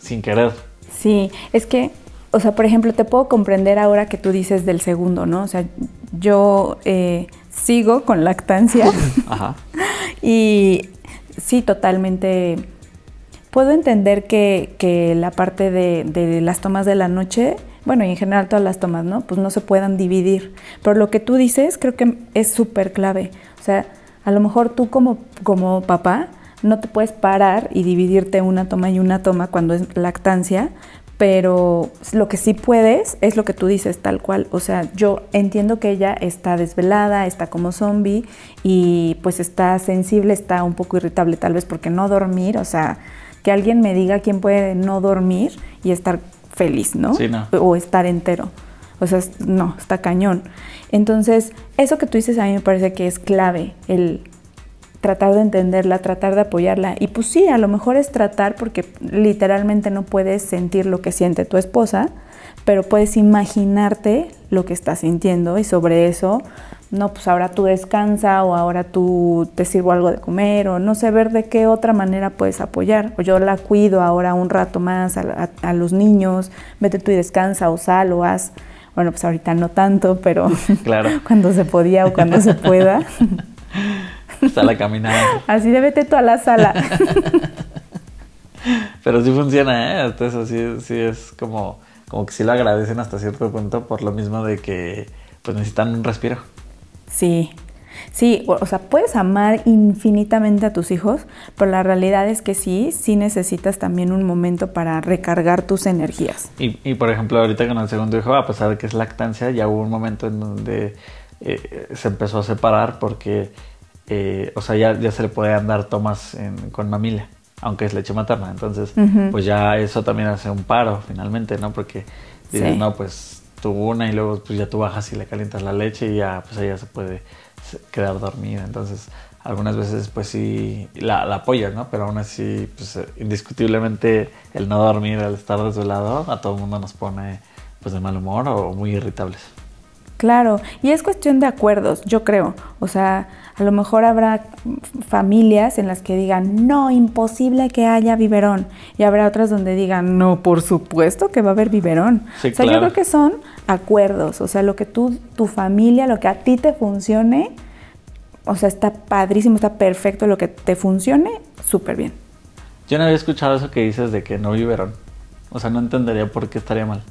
sin querer. Sí, es que, o sea, por ejemplo, te puedo comprender ahora que tú dices del segundo, ¿no? O sea, yo eh, sigo con lactancia. Ajá. y sí, totalmente. Puedo entender que, que la parte de, de, las tomas de la noche, bueno, y en general todas las tomas, ¿no? Pues no se puedan dividir. Pero lo que tú dices creo que es súper clave. O sea, a lo mejor tú como, como papá no te puedes parar y dividirte una toma y una toma cuando es lactancia, pero lo que sí puedes es lo que tú dices tal cual. O sea, yo entiendo que ella está desvelada, está como zombie y pues está sensible, está un poco irritable tal vez porque no dormir, o sea, que alguien me diga quién puede no dormir y estar feliz, ¿no? Sí, no. O estar entero. O sea, no, está cañón. Entonces, eso que tú dices a mí me parece que es clave, el tratar de entenderla, tratar de apoyarla. Y pues sí, a lo mejor es tratar porque literalmente no puedes sentir lo que siente tu esposa, pero puedes imaginarte lo que está sintiendo y sobre eso, no, pues ahora tú descansa o ahora tú te sirvo algo de comer o no sé, ver de qué otra manera puedes apoyar. O yo la cuido ahora un rato más a, a los niños, vete tú y descansa o sal o haz bueno, pues ahorita no tanto, pero claro. cuando se podía o cuando se pueda. Sal a caminar. Así de vete tú a la sala. pero sí funciona, ¿eh? Entonces sí, sí es como, como que sí lo agradecen hasta cierto punto por lo mismo de que pues necesitan un respiro. Sí, Sí, o sea, puedes amar infinitamente a tus hijos, pero la realidad es que sí, sí necesitas también un momento para recargar tus energías. Y, y por ejemplo, ahorita con el segundo hijo, a pesar de que es lactancia, ya hubo un momento en donde eh, se empezó a separar porque, eh, o sea, ya, ya se le pueden dar tomas con mamila, aunque es leche materna. Entonces, pues ya eso también hace un paro finalmente, ¿no? Porque dices, no, pues tuvo una y luego pues ya tú bajas y le calientas la leche y ya, pues ella se puede quedar dormida. Entonces, algunas veces pues sí la, la apoyas, ¿no? Pero aún así, pues indiscutiblemente el no dormir, el estar desvelado, a todo el mundo nos pone pues de mal humor o muy irritables. Claro, y es cuestión de acuerdos, yo creo. O sea, a lo mejor habrá familias en las que digan, no, imposible que haya biberón. Y habrá otras donde digan, no, por supuesto que va a haber biberón. o sea, yo creo que son acuerdos. O sea, lo que tú, tu familia, lo que a ti te funcione, o sea, está padrísimo, está perfecto. Lo que te funcione, súper bien. Yo no había escuchado eso que dices de que no biberón. O sea, no entendería por qué estaría mal.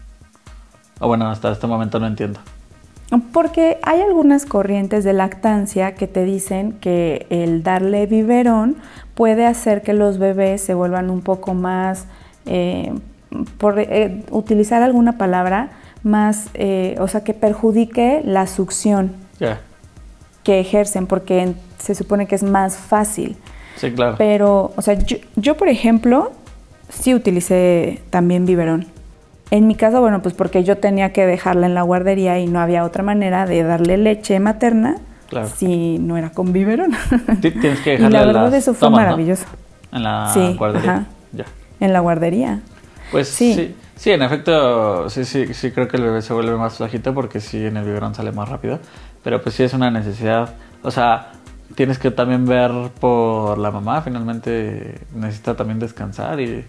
O bueno, hasta este momento no entiendo. Porque hay algunas corrientes de lactancia que te dicen que el darle biberón puede hacer que los bebés se vuelvan un poco más, eh, por eh, utilizar alguna palabra, más, eh, o sea, que perjudique la succión que ejercen, porque se supone que es más fácil. Sí, claro. Pero, o sea, yo, yo por ejemplo, sí utilicé también biberón. En mi caso, bueno, pues porque yo tenía que dejarla en la guardería y no había otra manera de darle leche materna si no era con biberón. Tienes que y la verdad eso fue maravilloso. En la guardería. Ya. En la guardería. Pues sí. sí. en efecto, sí, sí, sí creo que el bebé se vuelve más flajito porque sí en el biberón sale más rápido. Pero pues sí es una necesidad. O sea, tienes que también ver por la mamá, finalmente necesita también descansar y,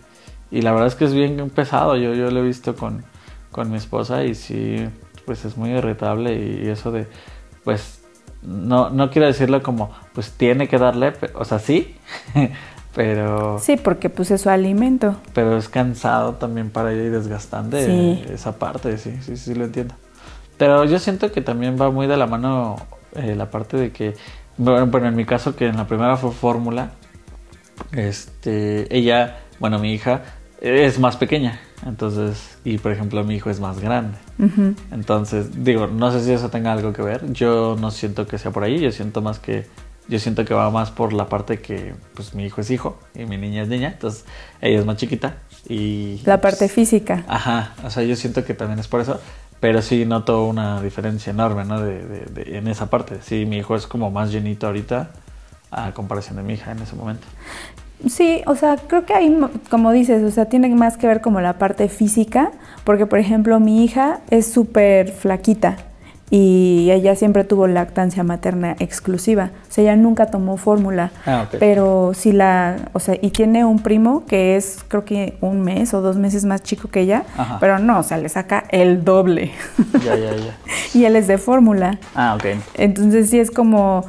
y la verdad es que es bien pesado. Yo, yo lo he visto con, con mi esposa y sí, pues es muy irritable y, eso de, pues, no, no quiero decirlo como, pues tiene que darle, o sea, sí, pero... Sí, porque pues es su alimento. Pero es cansado también para ella y desgastante esa parte, sí, sí, sí, lo entiendo. Pero yo siento que también va muy de la mano eh, la parte de que, bueno, en mi caso que en la primera fue fórmula, este, ella, bueno, mi hija es más pequeña, entonces, y por ejemplo mi hijo es más grande. Entonces, digo, no sé si eso tenga algo que ver, yo no siento que sea por ahí, yo siento más que yo siento que va más por la parte que pues mi hijo es hijo y mi niña es niña, entonces ella es más chiquita y... La parte física. Ajá, o sea, yo siento que también es por eso, pero sí noto una diferencia enorme, ¿no? De, en esa parte. Sí, mi hijo es como más llenito ahorita a comparación de mi hija en ese momento. Sí, o sea, creo que ahí, como dices, o sea, tiene más que ver como la parte física, porque por ejemplo mi hija es súper flaquita, y ella siempre tuvo lactancia materna exclusiva. O sea, ella nunca tomó fórmula. Ah, pero si la, o sea, y tiene un primo que es creo que un mes o dos meses más chico que ella, pero no, o sea, le saca el doble. Ya, ya, ya. y él es de fórmula. Ah, ok. Entonces sí es como,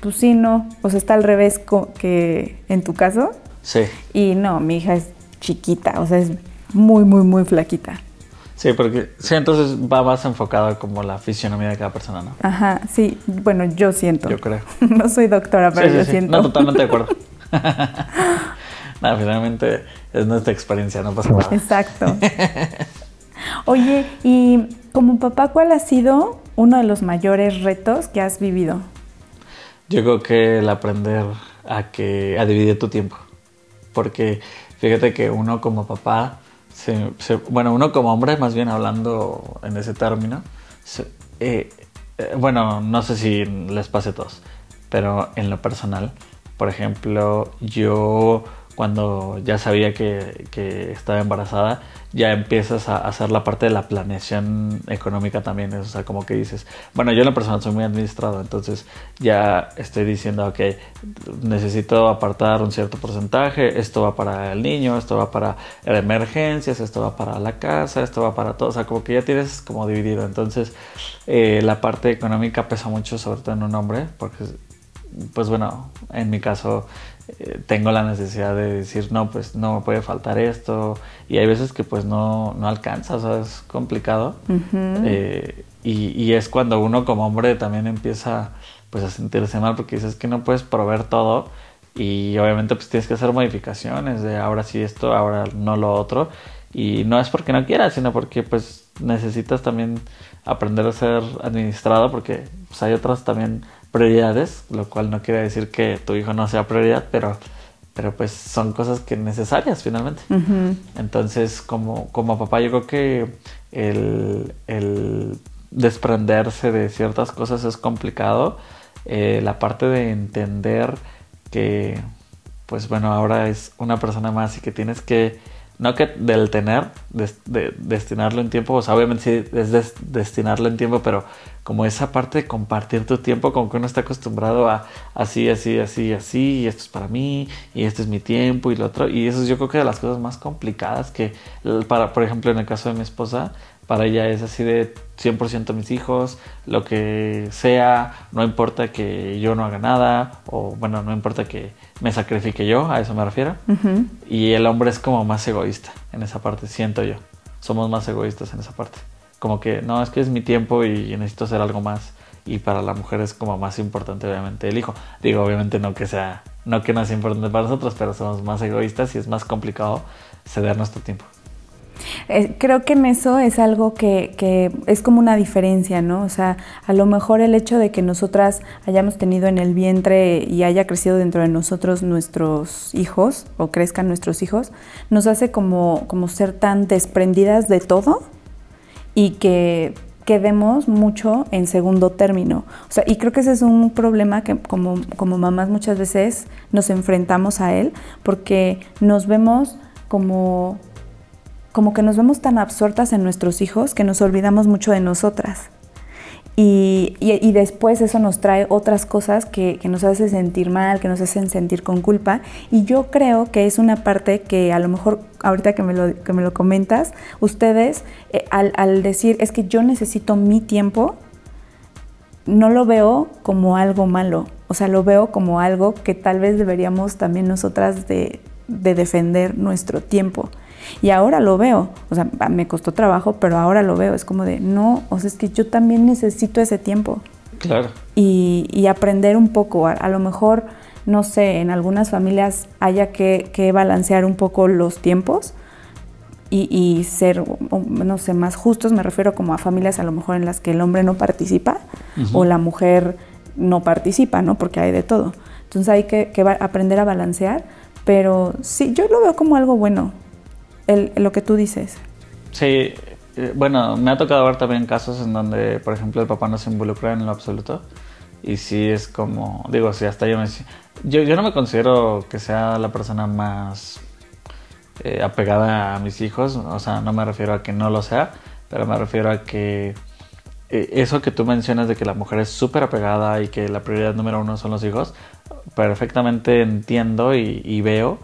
pues sí, no, o sea, está al revés que en tu caso. Sí. Y no, mi hija es chiquita, o sea, es muy, muy, muy flaquita. Sí, porque sí, entonces va más enfocado como la fisionomía de cada persona, ¿no? Ajá, sí, bueno, yo siento. Yo creo. no soy doctora, pero yo siento. No, totalmente de acuerdo. no, finalmente es nuestra experiencia, no pasa nada. Exacto. Oye, y como papá, ¿cuál ha sido uno de los mayores retos que has vivido? Yo creo que el aprender a que a dividir tu tiempo. Porque fíjate que uno como papá bueno, uno como hombre, más bien hablando en ese término, eh, eh, bueno, no sé si les pase a todos, pero en lo personal, por ejemplo, yo cuando ya sabía que, que, estaba embarazada, ya empiezas a hacer la parte de la planeación económica también. O sea, como que dices, bueno, yo en la persona soy muy administrado, entonces ya estoy diciendo, ok, necesito apartar un cierto porcentaje, esto va para el niño, esto va para emergencias, esto va para la casa, esto va para todo. O sea, como que ya tienes como dividido. Entonces, eh, la parte económica pesa mucho, sobre todo en un hombre, porque, pues bueno, en mi caso eh, tengo la necesidad de decir, no, pues no me puede faltar esto. Y hay veces que pues no, no alcanza, o sea, es complicado. Eh, y, y, es cuando uno como hombre también empieza pues a sentirse mal porque dices que no puedes proveer todo y obviamente pues tienes que hacer modificaciones de ahora sí esto, ahora no lo otro. Y no es porque no quieras, sino porque pues necesitas también aprender a ser administrado porque pues, hay otras también prioridades, lo cual no quiere decir que tu hijo no sea prioridad, pero, pero pues son cosas que necesarias finalmente. Entonces, como, como papá, yo creo que el, el desprenderse de ciertas cosas es complicado. Eh, la parte de entender que, pues bueno, ahora es una persona más y que tienes que no que del tener, de, destinarlo en tiempo, o sea, obviamente sí es destinarlo en tiempo, pero como esa parte de compartir tu tiempo, como que uno está acostumbrado a así, así, así, así, y esto es para mí, y este es mi tiempo, y lo otro, y eso es yo creo que de las cosas más complicadas que, para, por ejemplo, en el caso de mi esposa, para ella es así de 100% mis hijos, lo que sea, no importa que yo no haga nada, o bueno, no importa que me sacrifique yo, a eso me refiero. Y el hombre es como más egoísta en esa parte, siento yo. Somos más egoístas en esa parte. Como que, no, es que es mi tiempo y necesito hacer algo más. Y para la mujer es como más importante, obviamente, el hijo. Digo, obviamente no que sea, no que no sea importante para nosotros, pero somos más egoístas y es más complicado ceder nuestro tiempo. Eh, creo que en eso es algo que, es como una diferencia, ¿no? O sea, a lo mejor el hecho de que nosotras hayamos tenido en el vientre y haya crecido dentro de nosotros nuestros hijos o crezcan nuestros hijos, nos hace como, como ser tan desprendidas de todo y que quedemos mucho en segundo término. O sea, y creo que ese es un problema que como, como mamás muchas veces nos enfrentamos a él, porque nos vemos como, como que nos vemos tan absortas en nuestros hijos que nos olvidamos mucho de nosotras. Y, después eso nos trae otras cosas que, nos hacen sentir mal, que nos hacen sentir con culpa. Y yo creo que es una parte que a lo mejor ahorita que me lo, que me lo comentas, ustedes eh, al, al decir es que yo necesito mi tiempo, no lo veo como algo malo. O sea, lo veo como algo que tal vez deberíamos también nosotras de, de defender nuestro tiempo. Y ahora lo veo, o sea, me costó trabajo, pero ahora lo veo, es como de, no, o sea, es que yo también necesito ese tiempo. Claro. Y, aprender un poco, a, lo mejor, no sé, en algunas familias haya que, balancear un poco los tiempos y, ser, no sé, más justos, me refiero como a familias a lo mejor en las que el hombre no participa o la mujer no participa, ¿no? Porque hay de todo. Entonces hay que, que aprender a balancear, pero sí, yo lo veo como algo bueno lo que tú dices. Sí, eh, bueno, me ha tocado ver también casos en donde, por ejemplo, el papá no se involucra en lo absoluto. Y sí es como, digo, si hasta yo me... Yo, yo no me considero que sea la persona más eh, apegada a mis hijos, o sea, no me refiero a que no lo sea, pero me refiero a que eh, eso que tú mencionas de que la mujer es súper apegada y que la prioridad número uno son los hijos, perfectamente entiendo y veo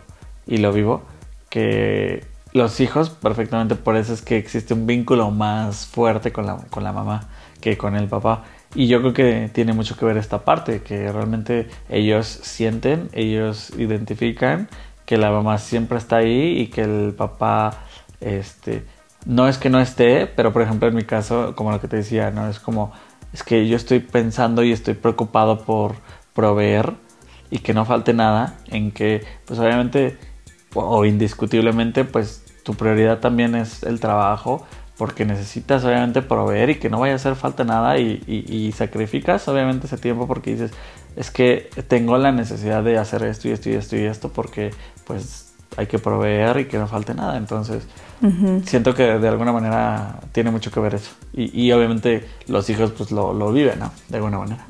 y lo vivo que los hijos, perfectamente por eso es que existe un vínculo más fuerte con la, con la mamá que con el papá. Y yo creo que tiene mucho que ver esta parte, que realmente ellos sienten, ellos identifican que la mamá siempre está ahí y que el papá, este, no es que no esté, pero por ejemplo en mi caso, como lo que te decía, no es como, es que yo estoy pensando y estoy preocupado por proveer y que no falte nada, en que pues obviamente o indiscutiblemente pues tu prioridad también es el trabajo porque necesitas obviamente proveer y que no vaya a hacer falta nada y, sacrificas obviamente ese tiempo porque dices es que tengo la necesidad de hacer esto y esto y esto y esto porque pues hay que proveer y que no falte nada entonces siento que de alguna manera tiene mucho que ver eso. Y, obviamente los hijos pues lo, viven ¿no? de alguna manera.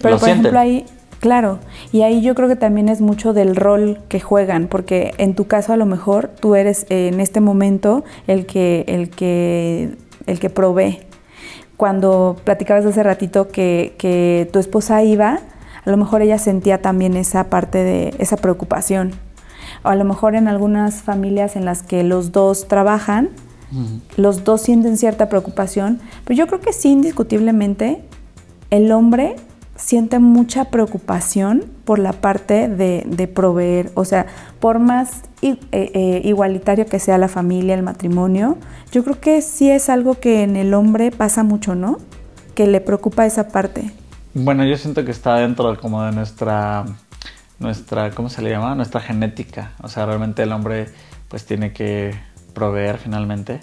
Pero por ejemplo ahí Claro, y ahí yo creo que también es mucho del rol que juegan, porque en tu caso a lo mejor tú eres eh, en este momento el que, el que, el que provee. Cuando platicabas hace ratito que, que tu esposa iba, a lo mejor ella sentía también esa parte de esa preocupación. O a lo mejor en algunas familias en las que los dos trabajan, los dos sienten cierta preocupación, pero yo creo que sí, indiscutiblemente, el hombre siente mucha preocupación por la parte de, proveer, o sea, por más eh, eh, igualitario que sea la familia, el matrimonio, yo creo que sí es algo que en el hombre pasa mucho, ¿no? Que le preocupa esa parte. Bueno, yo siento que está dentro como de nuestra, nuestra, ¿cómo se le llama? Nuestra genética. O sea, realmente el hombre pues tiene que proveer finalmente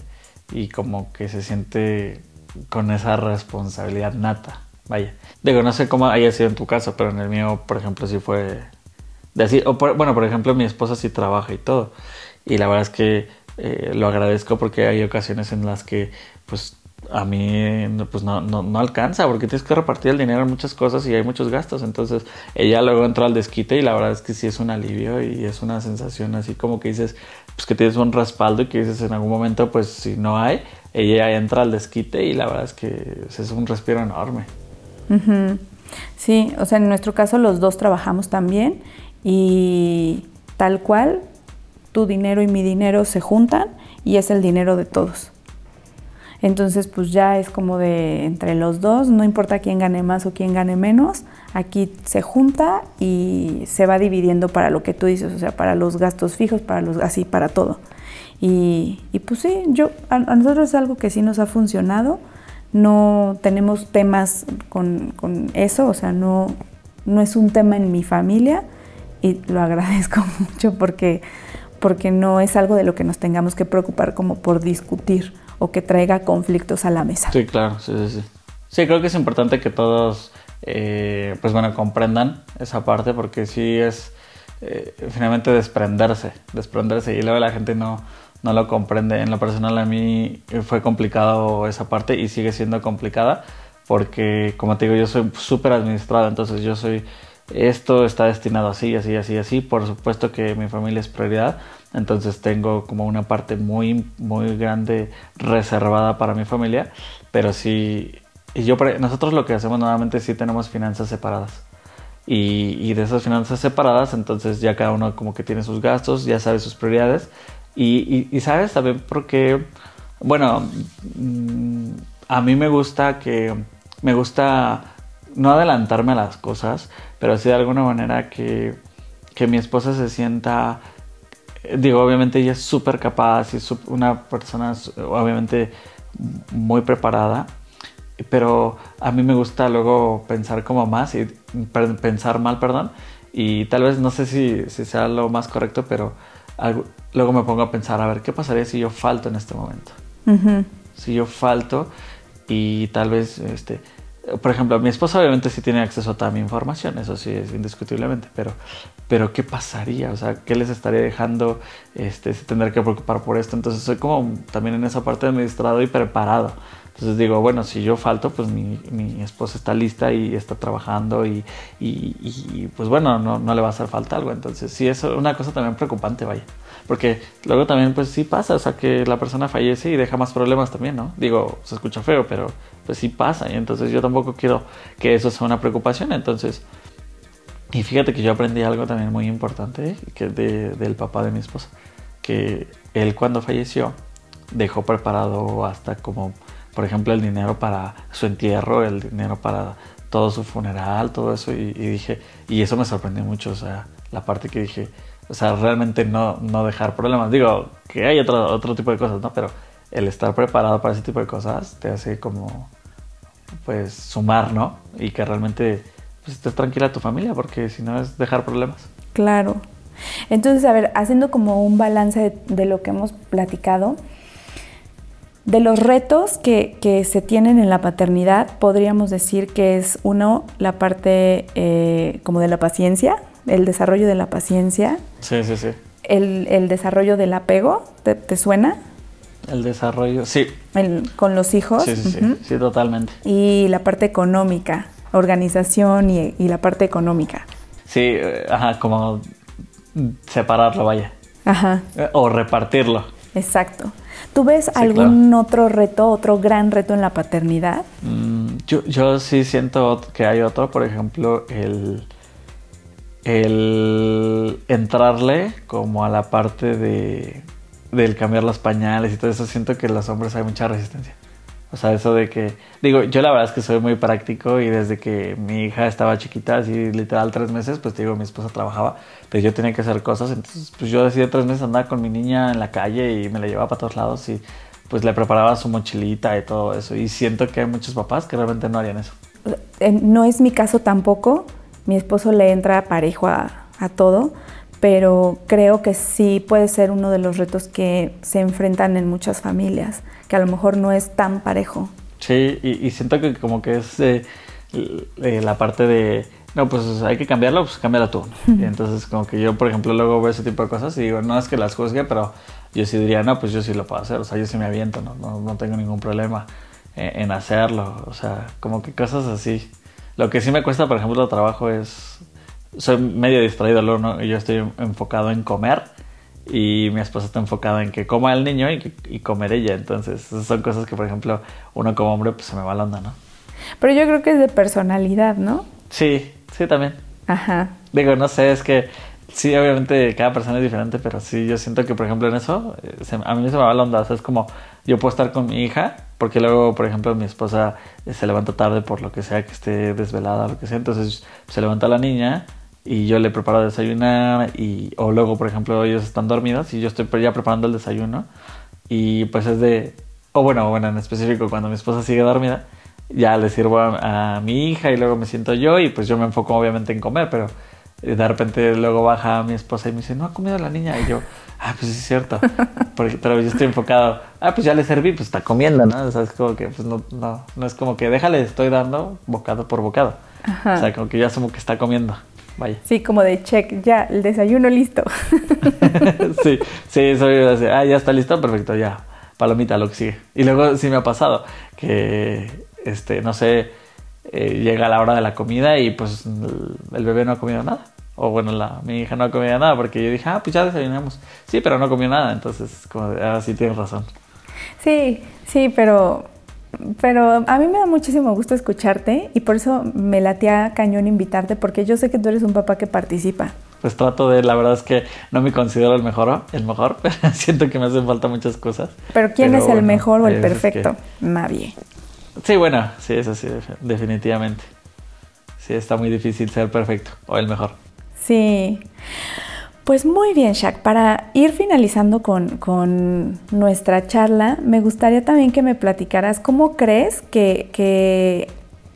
y como que se siente con esa responsabilidad nata. Vaya. Digo, no sé cómo haya sido en tu caso, pero en el mío, por ejemplo, sí fue decir, o bueno, por ejemplo, mi esposa sí trabaja y todo. Y la verdad es que eh, lo agradezco porque hay ocasiones en las que, pues, a mí pues no, no, no, alcanza porque tienes que repartir el dinero en muchas cosas y hay muchos gastos. Entonces ella luego entró al desquite y la verdad es que sí es un alivio y es una sensación así como que dices, pues que tienes un respaldo y que dices en algún momento, pues si no hay, ella entra al desquite y la verdad es que es un respiro enorme. Sí, o sea, en nuestro caso los dos trabajamos también y tal cual, tu dinero y mi dinero se juntan y es el dinero de todos. Entonces, pues ya es como de entre los dos, no importa quién gane más o quién gane menos, aquí se junta y se va dividiendo para lo que tú dices, o sea, para los gastos fijos, para los así, para todo. Y, pues sí, yo, a nosotros es algo que sí nos ha funcionado no tenemos temas con, eso, o sea, no, no es un tema en mi familia y lo agradezco mucho porque, porque no es algo de lo que nos tengamos que preocupar como por discutir o que traiga conflictos a la mesa. Sí, claro, sí, sí, sí. Sí, creo que es importante que todos, eh, pues bueno, comprendan esa parte porque sí es eh, finalmente desprenderse, desprenderse y luego la gente no, no lo comprende. En lo personal a mí fue complicado esa parte y sigue siendo complicada porque, como te digo, yo soy súper administrado, entonces yo soy, esto está destinado así, así, así, así. Por supuesto que mi familia es prioridad, entonces tengo como una parte muy, muy grande reservada para mi familia, pero sí, y yo, nosotros lo que hacemos nuevamente sí tenemos finanzas separadas. Y, y, de esas finanzas separadas, entonces ya cada uno como que tiene sus gastos, ya sabe sus prioridades. Y, sabes también porque, bueno, mm, a mí me gusta que, me gusta no adelantarme a las cosas, pero sí de alguna manera que, que mi esposa se sienta digo, obviamente ella es súper capaz y es una persona obviamente muy preparada, pero a mí me gusta luego pensar como más y pensar mal, perdón, y tal vez no sé si sea lo más correcto, pero luego me pongo a pensar, a ver, ¿qué pasaría si yo falto en este momento? Si yo falto y tal vez este, por ejemplo, mi esposa obviamente sí tiene acceso a toda mi información, eso sí es indiscutiblemente, pero, pero ¿qué pasaría? O sea, ¿qué les estaría dejando este, tener que preocupar por esto? Entonces soy como también en esa parte administrado y preparado. Entonces digo, bueno, si yo falto, pues mi, mi esposa está lista y está trabajando y, y, y pues bueno, no, no, le va a hacer falta algo. Entonces sí, es una cosa también preocupante, vaya. Porque luego también pues sí pasa, o sea, que la persona fallece y deja más problemas también, ¿no? Digo, se escucha feo, pero pues sí pasa. Y entonces yo tampoco quiero que eso sea una preocupación. Entonces, y fíjate que yo aprendí algo también muy importante que de, del papá de mi esposa. Que él cuando falleció dejó preparado hasta como, por ejemplo, el dinero para su entierro, el dinero para todo su funeral, todo eso. Y, dije, y eso me sorprendió mucho, o sea, la parte que dije, o sea, realmente no, no dejar problemas. Digo, que hay otro, otro tipo de cosas, ¿no? Pero el estar preparado para ese tipo de cosas te hace como, pues, sumar, ¿no? Y que realmente pues, estés tranquila tu familia, porque si no es dejar problemas. Claro. Entonces, a ver, haciendo como un balance de lo que hemos platicado, de los retos que, que, se tienen en la paternidad, podríamos decir que es uno, la parte eh, como de la paciencia, el desarrollo de la paciencia. Sí, sí, sí. El, el desarrollo del apego, ¿te, te suena? El desarrollo, sí. El, con los hijos. Sí, sí, uh -huh. sí, sí, totalmente. Y la parte económica, organización y, y la parte económica. Sí, eh, ajá, como separarlo, vaya. Ajá. O repartirlo. Exacto. ¿Tú ves sí, algún claro. otro reto, otro gran reto en la paternidad? Mm, yo, yo sí siento que hay otro, por ejemplo, el, el entrarle como a la parte de del cambiar los pañales y todo eso, siento que los hombres hay mucha resistencia. O sea, eso de que, digo, yo la verdad es que soy muy práctico y desde que mi hija estaba chiquita, así literal tres meses, pues digo, mi esposa trabajaba, pues yo tenía que hacer cosas, entonces pues yo decidí tres meses andar con mi niña en la calle y me la llevaba para todos lados y pues le preparaba su mochilita y todo eso. Y siento que hay muchos papás que realmente no harían eso. No es mi caso tampoco, mi esposo le entra parejo a todo, pero creo que sí puede ser uno de los retos que se enfrentan en muchas familias, que a lo mejor no es tan parejo. Sí, y, y siento que como que es eh, eh, la parte de, no, pues hay que cambiarlo, pues cámbiala tú. Y entonces como que yo, por ejemplo, luego veo ese tipo de cosas y digo, no es que las juzgue, pero yo sí diría, no, pues yo sí lo puedo hacer, o sea, yo sí me aviento, no, no, no tengo ningún problema en, en hacerlo, o sea, como que cosas así. Lo que sí me cuesta, por ejemplo, el trabajo es soy medio distraído, ¿no? yo estoy enfocado en comer y mi esposa está enfocada en que coma el niño y, y comer ella. Entonces, son cosas que, por ejemplo, uno como hombre, pues se me va la onda, ¿no? Pero yo creo que es de personalidad, ¿no? Sí, sí, también. Ajá. Digo, no sé, es que sí, obviamente cada persona es diferente, pero sí, yo siento que, por ejemplo, en eso, se, a mí se me va la onda. O sea, es como yo puedo estar con mi hija, porque luego, por ejemplo, mi esposa se levanta tarde por lo que sea, que esté desvelada o lo que sea. Entonces, se levanta la niña y yo le preparo desayunar y o luego por ejemplo ellos están dormidos y yo estoy ya preparando el desayuno y pues es de o bueno bueno en específico cuando mi esposa sigue dormida ya le sirvo a, a, mi hija y luego me siento yo y pues yo me enfoco obviamente en comer pero de repente luego baja mi esposa y me dice no ha comido la niña y yo ah pues sí es cierto Porque, pero yo estoy enfocado ah pues ya le serví pues está comiendo no o sea es como que pues no no no es como que déjale estoy dando bocado por bocado Ajá. o sea como que ya asumo que está comiendo Vaya. Sí, como de check, ya, el desayuno listo. sí, sí, soy así, ah, ya está listo, perfecto, ya, palomita, lo que sigue. Y luego sí me ha pasado que, este, no sé, eh, llega la hora de la comida y pues el bebé no ha comido nada. O bueno, la, mi hija no ha comido nada porque yo dije, ah, pues ya desayunamos. Sí, pero no comió nada, entonces, como, ah, sí tienes razón. Sí, sí, pero, pero a mí me da muchísimo gusto escucharte y por eso me latía cañón invitarte porque yo sé que tú eres un papá que participa. Pues trato de, la verdad es que no me considero el mejor, el mejor, pero siento que me hacen falta muchas cosas. Pero ¿quién es el mejor o el perfecto? Nadie. Sí, bueno, sí, eso sí, definitivamente. Sí, está muy difícil ser perfecto o el mejor. Sí. Pues muy bien, Shaq. Para ir finalizando con, nuestra charla, me gustaría también que me platicaras cómo crees que, que,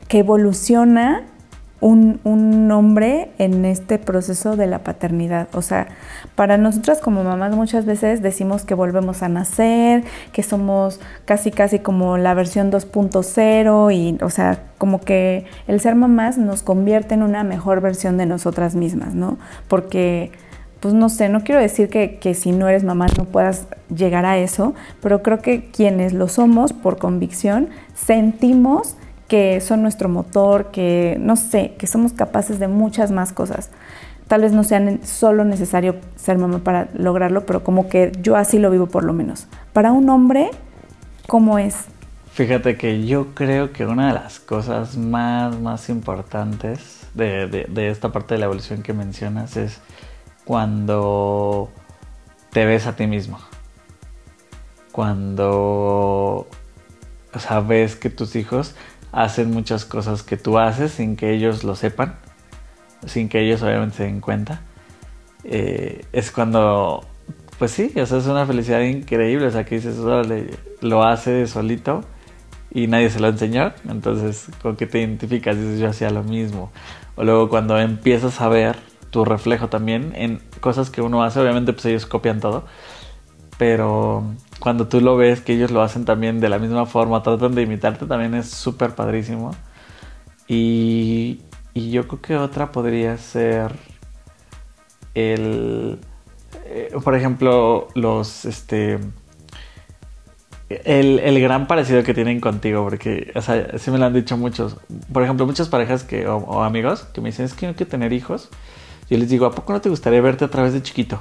que evoluciona un, un, hombre en este proceso de la paternidad. O sea, para nosotras como mamás muchas veces decimos que volvemos a nacer, que somos casi casi como la versión 2.0 y, o sea, como que el ser mamás nos convierte en una mejor versión de nosotras mismas, ¿no? Porque, pues no sé, no quiero decir que, que si no eres mamá no puedas llegar a eso, pero creo que quienes lo somos por convicción sentimos que son nuestro motor, que no sé, que somos capaces de muchas más cosas. Tal vez no sea solo necesario ser mamá para lograrlo, pero como que yo así lo vivo por lo menos. Para un hombre, ¿cómo es? Fíjate que yo creo que una de las cosas más, más importantes de, de esta parte de la evolución que mencionas es cuando te ves a ti mismo. Cuando sabes que tus hijos hacen muchas cosas que tú haces sin que ellos lo sepan, sin que ellos obviamente se den cuenta. Eh, es cuando, pues sí, o sea, es una felicidad increíble, o sea, que dices, lo hace solito y nadie se lo enseñó, entonces con que te identificas, dices, yo hacía lo mismo. O luego cuando empiezas a ver tu reflejo también en cosas que uno hace, obviamente pues ellos copian todo, pero cuando tú lo ves que ellos lo hacen también de la misma forma, tratan de imitarte, también es súper padrísimo. Y, y, yo creo que otra podría ser el, eh, por ejemplo, los, este, el, el, gran parecido que tienen contigo, porque, o sea, sí me lo han dicho muchos. Por ejemplo, muchas parejas que, o, o amigos que me dicen, es que no quiero tener hijos. Yo les digo, ¿a poco no te gustaría verte a través de chiquito?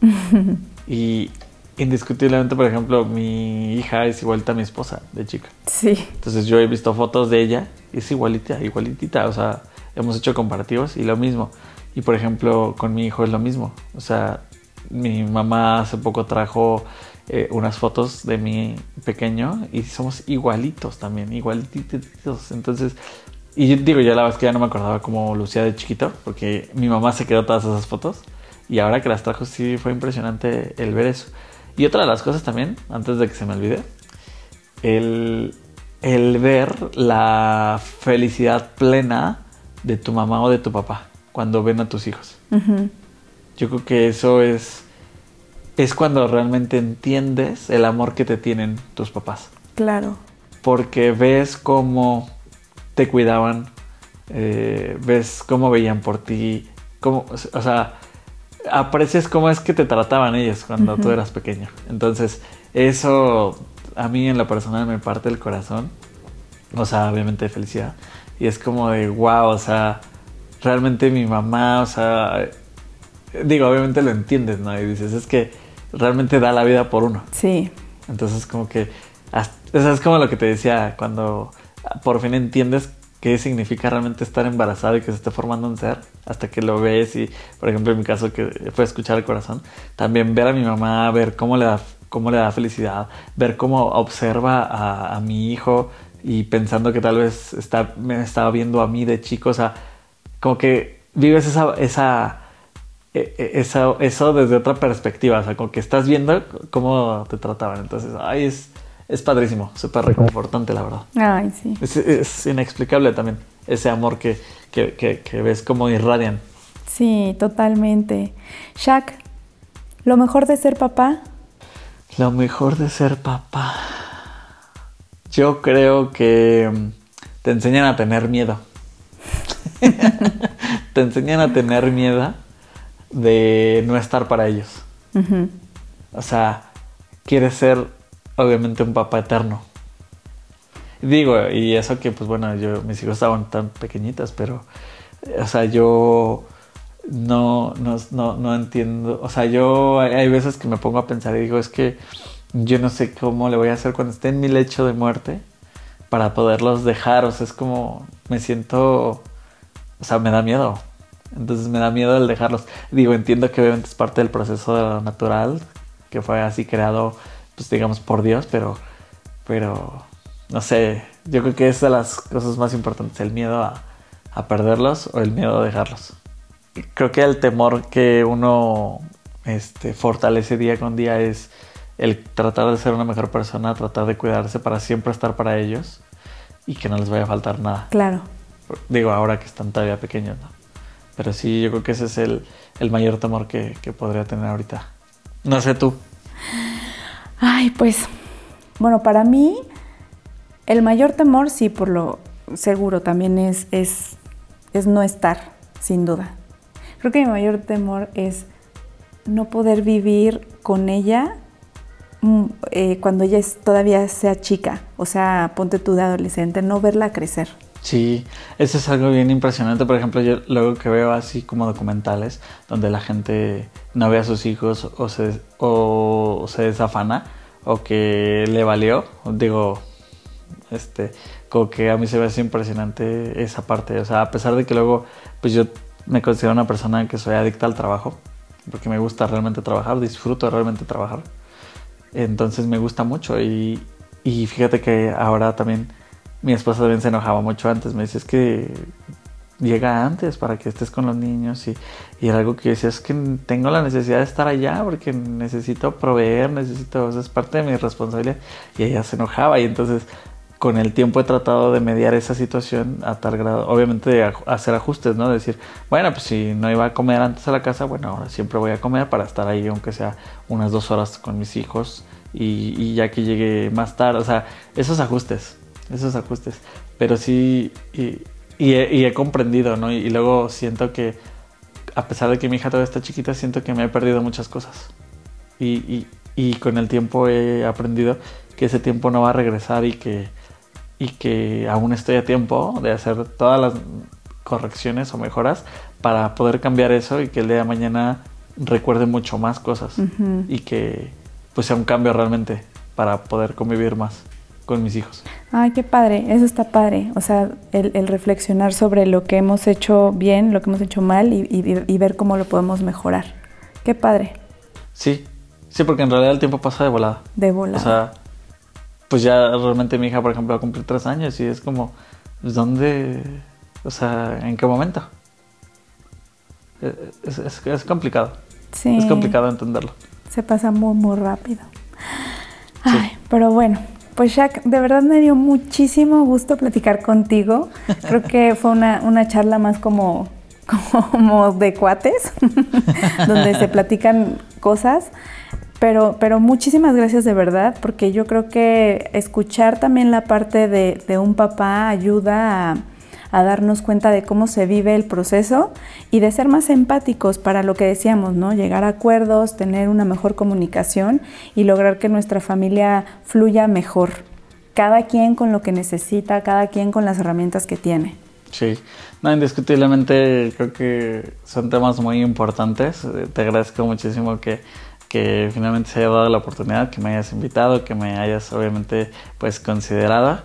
y, indiscutiblemente, por ejemplo, mi hija es igualita a mi esposa de chica. Sí. Entonces yo he visto fotos de ella y es igualita, igualitita. O sea, hemos hecho comparativos y lo mismo. Y por ejemplo, con mi hijo es lo mismo. O sea, mi mamá hace poco trajo eh, unas fotos de mi pequeño y somos igualitos también, igualititos. Entonces, y yo digo, ya la es que ya no me acordaba cómo lucía de chiquito, porque mi mamá se quedó todas esas fotos. Y ahora que las trajo, sí fue impresionante el ver eso. Y otra de las cosas también, antes de que se me olvide, el, ver la felicidad plena de tu mamá o de tu papá cuando ven a tus hijos. Yo creo que eso es, es cuando realmente entiendes el amor que te tienen tus papás. Claro. Porque ves cómo te cuidaban, eh, ves cómo veían por ti, cómo, o sea, aprecias cómo es que te trataban ellos cuando tú eras pequeño. Entonces, eso a mí en lo personal me parte el corazón. O sea, obviamente de felicidad. Y es como de, wow, o sea, realmente mi mamá, o sea, digo, obviamente lo entiendes, ¿no? Y dices, es que realmente da la vida por uno. Sí. Entonces, como que, eso es como lo que te decía, cuando por fin entiendes qué significa realmente estar embarazada y que se esté formando un ser, hasta que lo ves y, por ejemplo, en mi caso que fue escuchar el corazón, también ver a mi mamá, ver cómo le da, cómo le da felicidad, ver cómo observa a, mi hijo y pensando que tal vez está, me estaba viendo a mí de chico, o sea, como que vives esa, esa, e, e, esa, eso desde otra perspectiva, o sea, como que estás viendo cómo te trataban, entonces, ay, es es padrísimo, súper reconfortante, la verdad. Ay, sí. Es, inexplicable también ese amor que, ves como irradian. Sí, totalmente. Shaq, ¿lo mejor de ser papá? Lo mejor de ser papá. Yo creo que mm, te enseñan a tener miedo. te enseñan a tener miedo de no estar para ellos. O sea, quieres ser obviamente un papá eterno. Digo, y eso que pues bueno, yo mis hijos estaban tan pequeñitas, pero o sea, yo no, no, no, no entiendo. O sea, yo hay veces que me pongo a pensar y digo, es que yo no sé cómo le voy a hacer cuando esté en mi lecho de muerte para poderlos dejar. O sea, es como me siento, o sea, me da miedo. Entonces me da miedo el dejarlos. Digo, entiendo que obviamente es parte del proceso natural, que fue así creado, pues digamos, por Dios, pero, pero, no sé, yo creo que es de las cosas más importantes, el miedo a, a perderlos o el miedo a dejarlos. Creo que el temor que uno este, fortalece día con día es el tratar de ser una mejor persona, tratar de cuidarse para siempre estar para ellos y que no les vaya a faltar nada. Claro. Digo, ahora que están todavía pequeños, ¿no? Pero sí, yo creo que ese es el, el mayor temor que, que, podría tener ahorita. No sé tú. Ay, pues, bueno, para mí el mayor temor, sí, por lo seguro, también es, es, no estar, sin duda. Creo que mi mayor temor es no poder vivir con ella Mm, eh, cuando ella todavía sea chica, o sea, ponte tú de adolescente, no verla crecer. Sí, eso es algo bien impresionante. Por ejemplo, yo luego que veo así como documentales donde la gente no ve a sus hijos o se, o se desafana o que le valió, digo, este, como que a mí se ve así impresionante esa parte. O sea, a pesar de que luego, pues yo me considero una persona que soy adicta al trabajo, porque me gusta realmente trabajar, disfruto realmente trabajar entonces me gusta mucho y, fíjate que ahora también mi esposa también se enojaba mucho antes. Me dice, es que llega antes para que estés con los niños y, y era algo que decía, es que tengo la necesidad de estar allá porque necesito proveer, necesito, o sea, es parte de mi responsabilidad. Y ella se enojaba y entonces con el tiempo he tratado de mediar esa situación a tal grado, obviamente de hacer ajustes, ¿no? Decir, bueno, pues si no iba a comer antes a la casa, bueno, ahora siempre voy a comer para estar ahí, aunque sea unas dos horas con mis hijos y, ya que llegue más tarde, o sea, esos ajustes, esos ajustes. Pero sí, y, he, comprendido, ¿no? Y, luego siento que, a pesar de que mi hija todavía está chiquita, siento que me he perdido muchas cosas. Y, y con el tiempo he aprendido que ese tiempo no va a regresar y que y que aún estoy a tiempo de hacer todas las correcciones o mejoras para poder cambiar eso y que el día de mañana recuerde mucho más cosas y que pues sea un cambio realmente para poder convivir más con mis hijos. Ay, qué padre, eso está padre. O sea, el, reflexionar sobre lo que hemos hecho bien, lo que hemos hecho mal y, y, ver cómo lo podemos mejorar. Qué padre. Sí, sí, porque en realidad el tiempo pasa de volada. De volada. O sea, pues ya realmente mi hija, por ejemplo, va a cumplir tres años y es como, pues, ¿dónde? O sea, ¿en qué momento? Eh, es, complicado. Sí. Es complicado entenderlo. Se pasa muy, muy rápido. Ay, pero bueno, pues Jack, de verdad me dio muchísimo gusto platicar contigo. Creo que fue una, una charla más como, como de cuates, donde se platican cosas. Pero, pero muchísimas gracias de verdad, porque yo creo que escuchar también la parte de, un papá ayuda a, darnos cuenta de cómo se vive el proceso y de ser más empáticos para lo que decíamos, ¿no? Llegar a acuerdos, tener una mejor comunicación y lograr que nuestra familia fluya mejor. Cada quien con lo que necesita, cada quien con las herramientas que tiene. Sí, no, indiscutiblemente creo que son temas muy importantes. Te agradezco muchísimo que que finalmente se haya dado la oportunidad, que me hayas invitado, que me hayas obviamente pues considerado.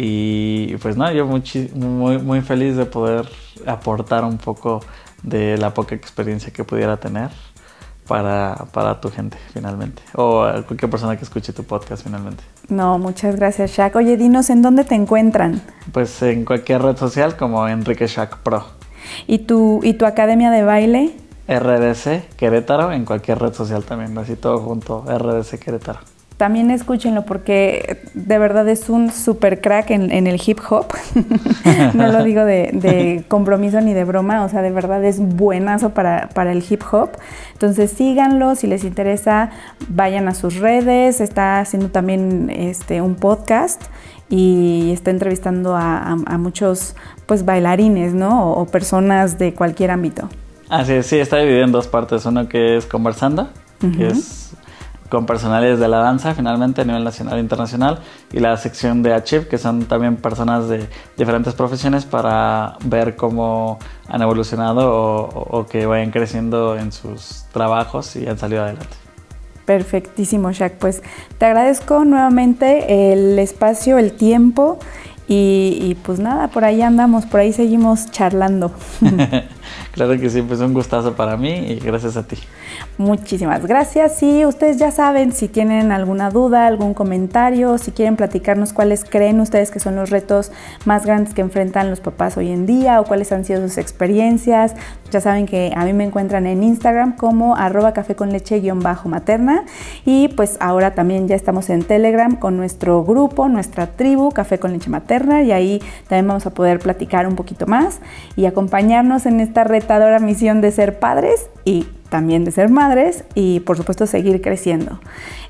Y pues nada, yo muy, muy, muy feliz de poder aportar un poco de la poca experiencia que pudiera tener para, para, tu gente finalmente o a cualquier persona que escuche tu podcast finalmente. No, muchas gracias Shaq. Oye, dinos en dónde te encuentran. Pues en cualquier red social como Enrique Shaq Pro. ¿Y tu, y tu academia de baile? RDC Querétaro en cualquier red social también, así todo junto, RDC Querétaro. También escúchenlo porque de verdad es un super crack en, el hip hop. no lo digo de, compromiso ni de broma, o sea, de verdad es buenazo para, para el hip hop. Entonces síganlo, si les interesa, vayan a sus redes, está haciendo también este, un podcast y está entrevistando a, muchos pues bailarines, ¿no? O, personas de cualquier ámbito. Así es, sí, está dividido en dos partes. Uno que es conversando, que es con personales de la danza finalmente a nivel nacional e internacional y la sección de Achieve que son también personas de diferentes profesiones para ver cómo han evolucionado o, que vayan creciendo en sus trabajos y han salido adelante. Perfectísimo, Shaq. Pues te agradezco nuevamente el espacio, el tiempo y, pues nada, por ahí andamos, por ahí seguimos charlando. claro que sí, pues un gustazo para mí y gracias a ti. Muchísimas gracias y ustedes ya saben si tienen alguna duda, algún comentario, si quieren platicarnos cuáles creen ustedes que son los retos más grandes que enfrentan los papás hoy en día o cuáles han sido sus experiencias. Ya saben que a mí me encuentran en Instagram como arroba café con leche guion bajo materna y pues ahora también ya estamos en Telegram con nuestro grupo, nuestra tribu Café con leche materna y ahí también vamos a poder platicar un poquito más y acompañarnos en esta retadora misión de ser padres y también de ser madres y por supuesto seguir creciendo.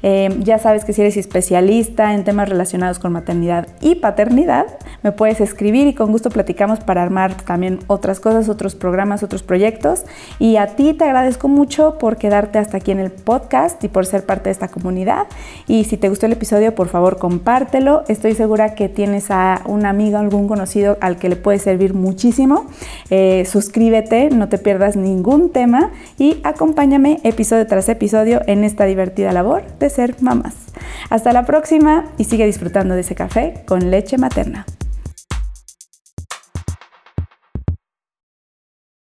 Eh, ya sabes que si eres especialista en temas relacionados con maternidad y paternidad, me puedes escribir y con gusto platicamos para armar también otras cosas, otros programas, otros proyectos. Y a ti te agradezco mucho por quedarte hasta aquí en el podcast y por ser parte de esta comunidad. Y si te gustó el episodio, por favor compártelo. Estoy segura que tienes a una amiga, algún conocido al que le puede servir muchísimo. Eh, suscríbete, no te pierdas ningún tema y acompáñame episodio tras episodio en esta divertida labor de ser mamás. Hasta la próxima y sigue disfrutando de ese café con leche materna.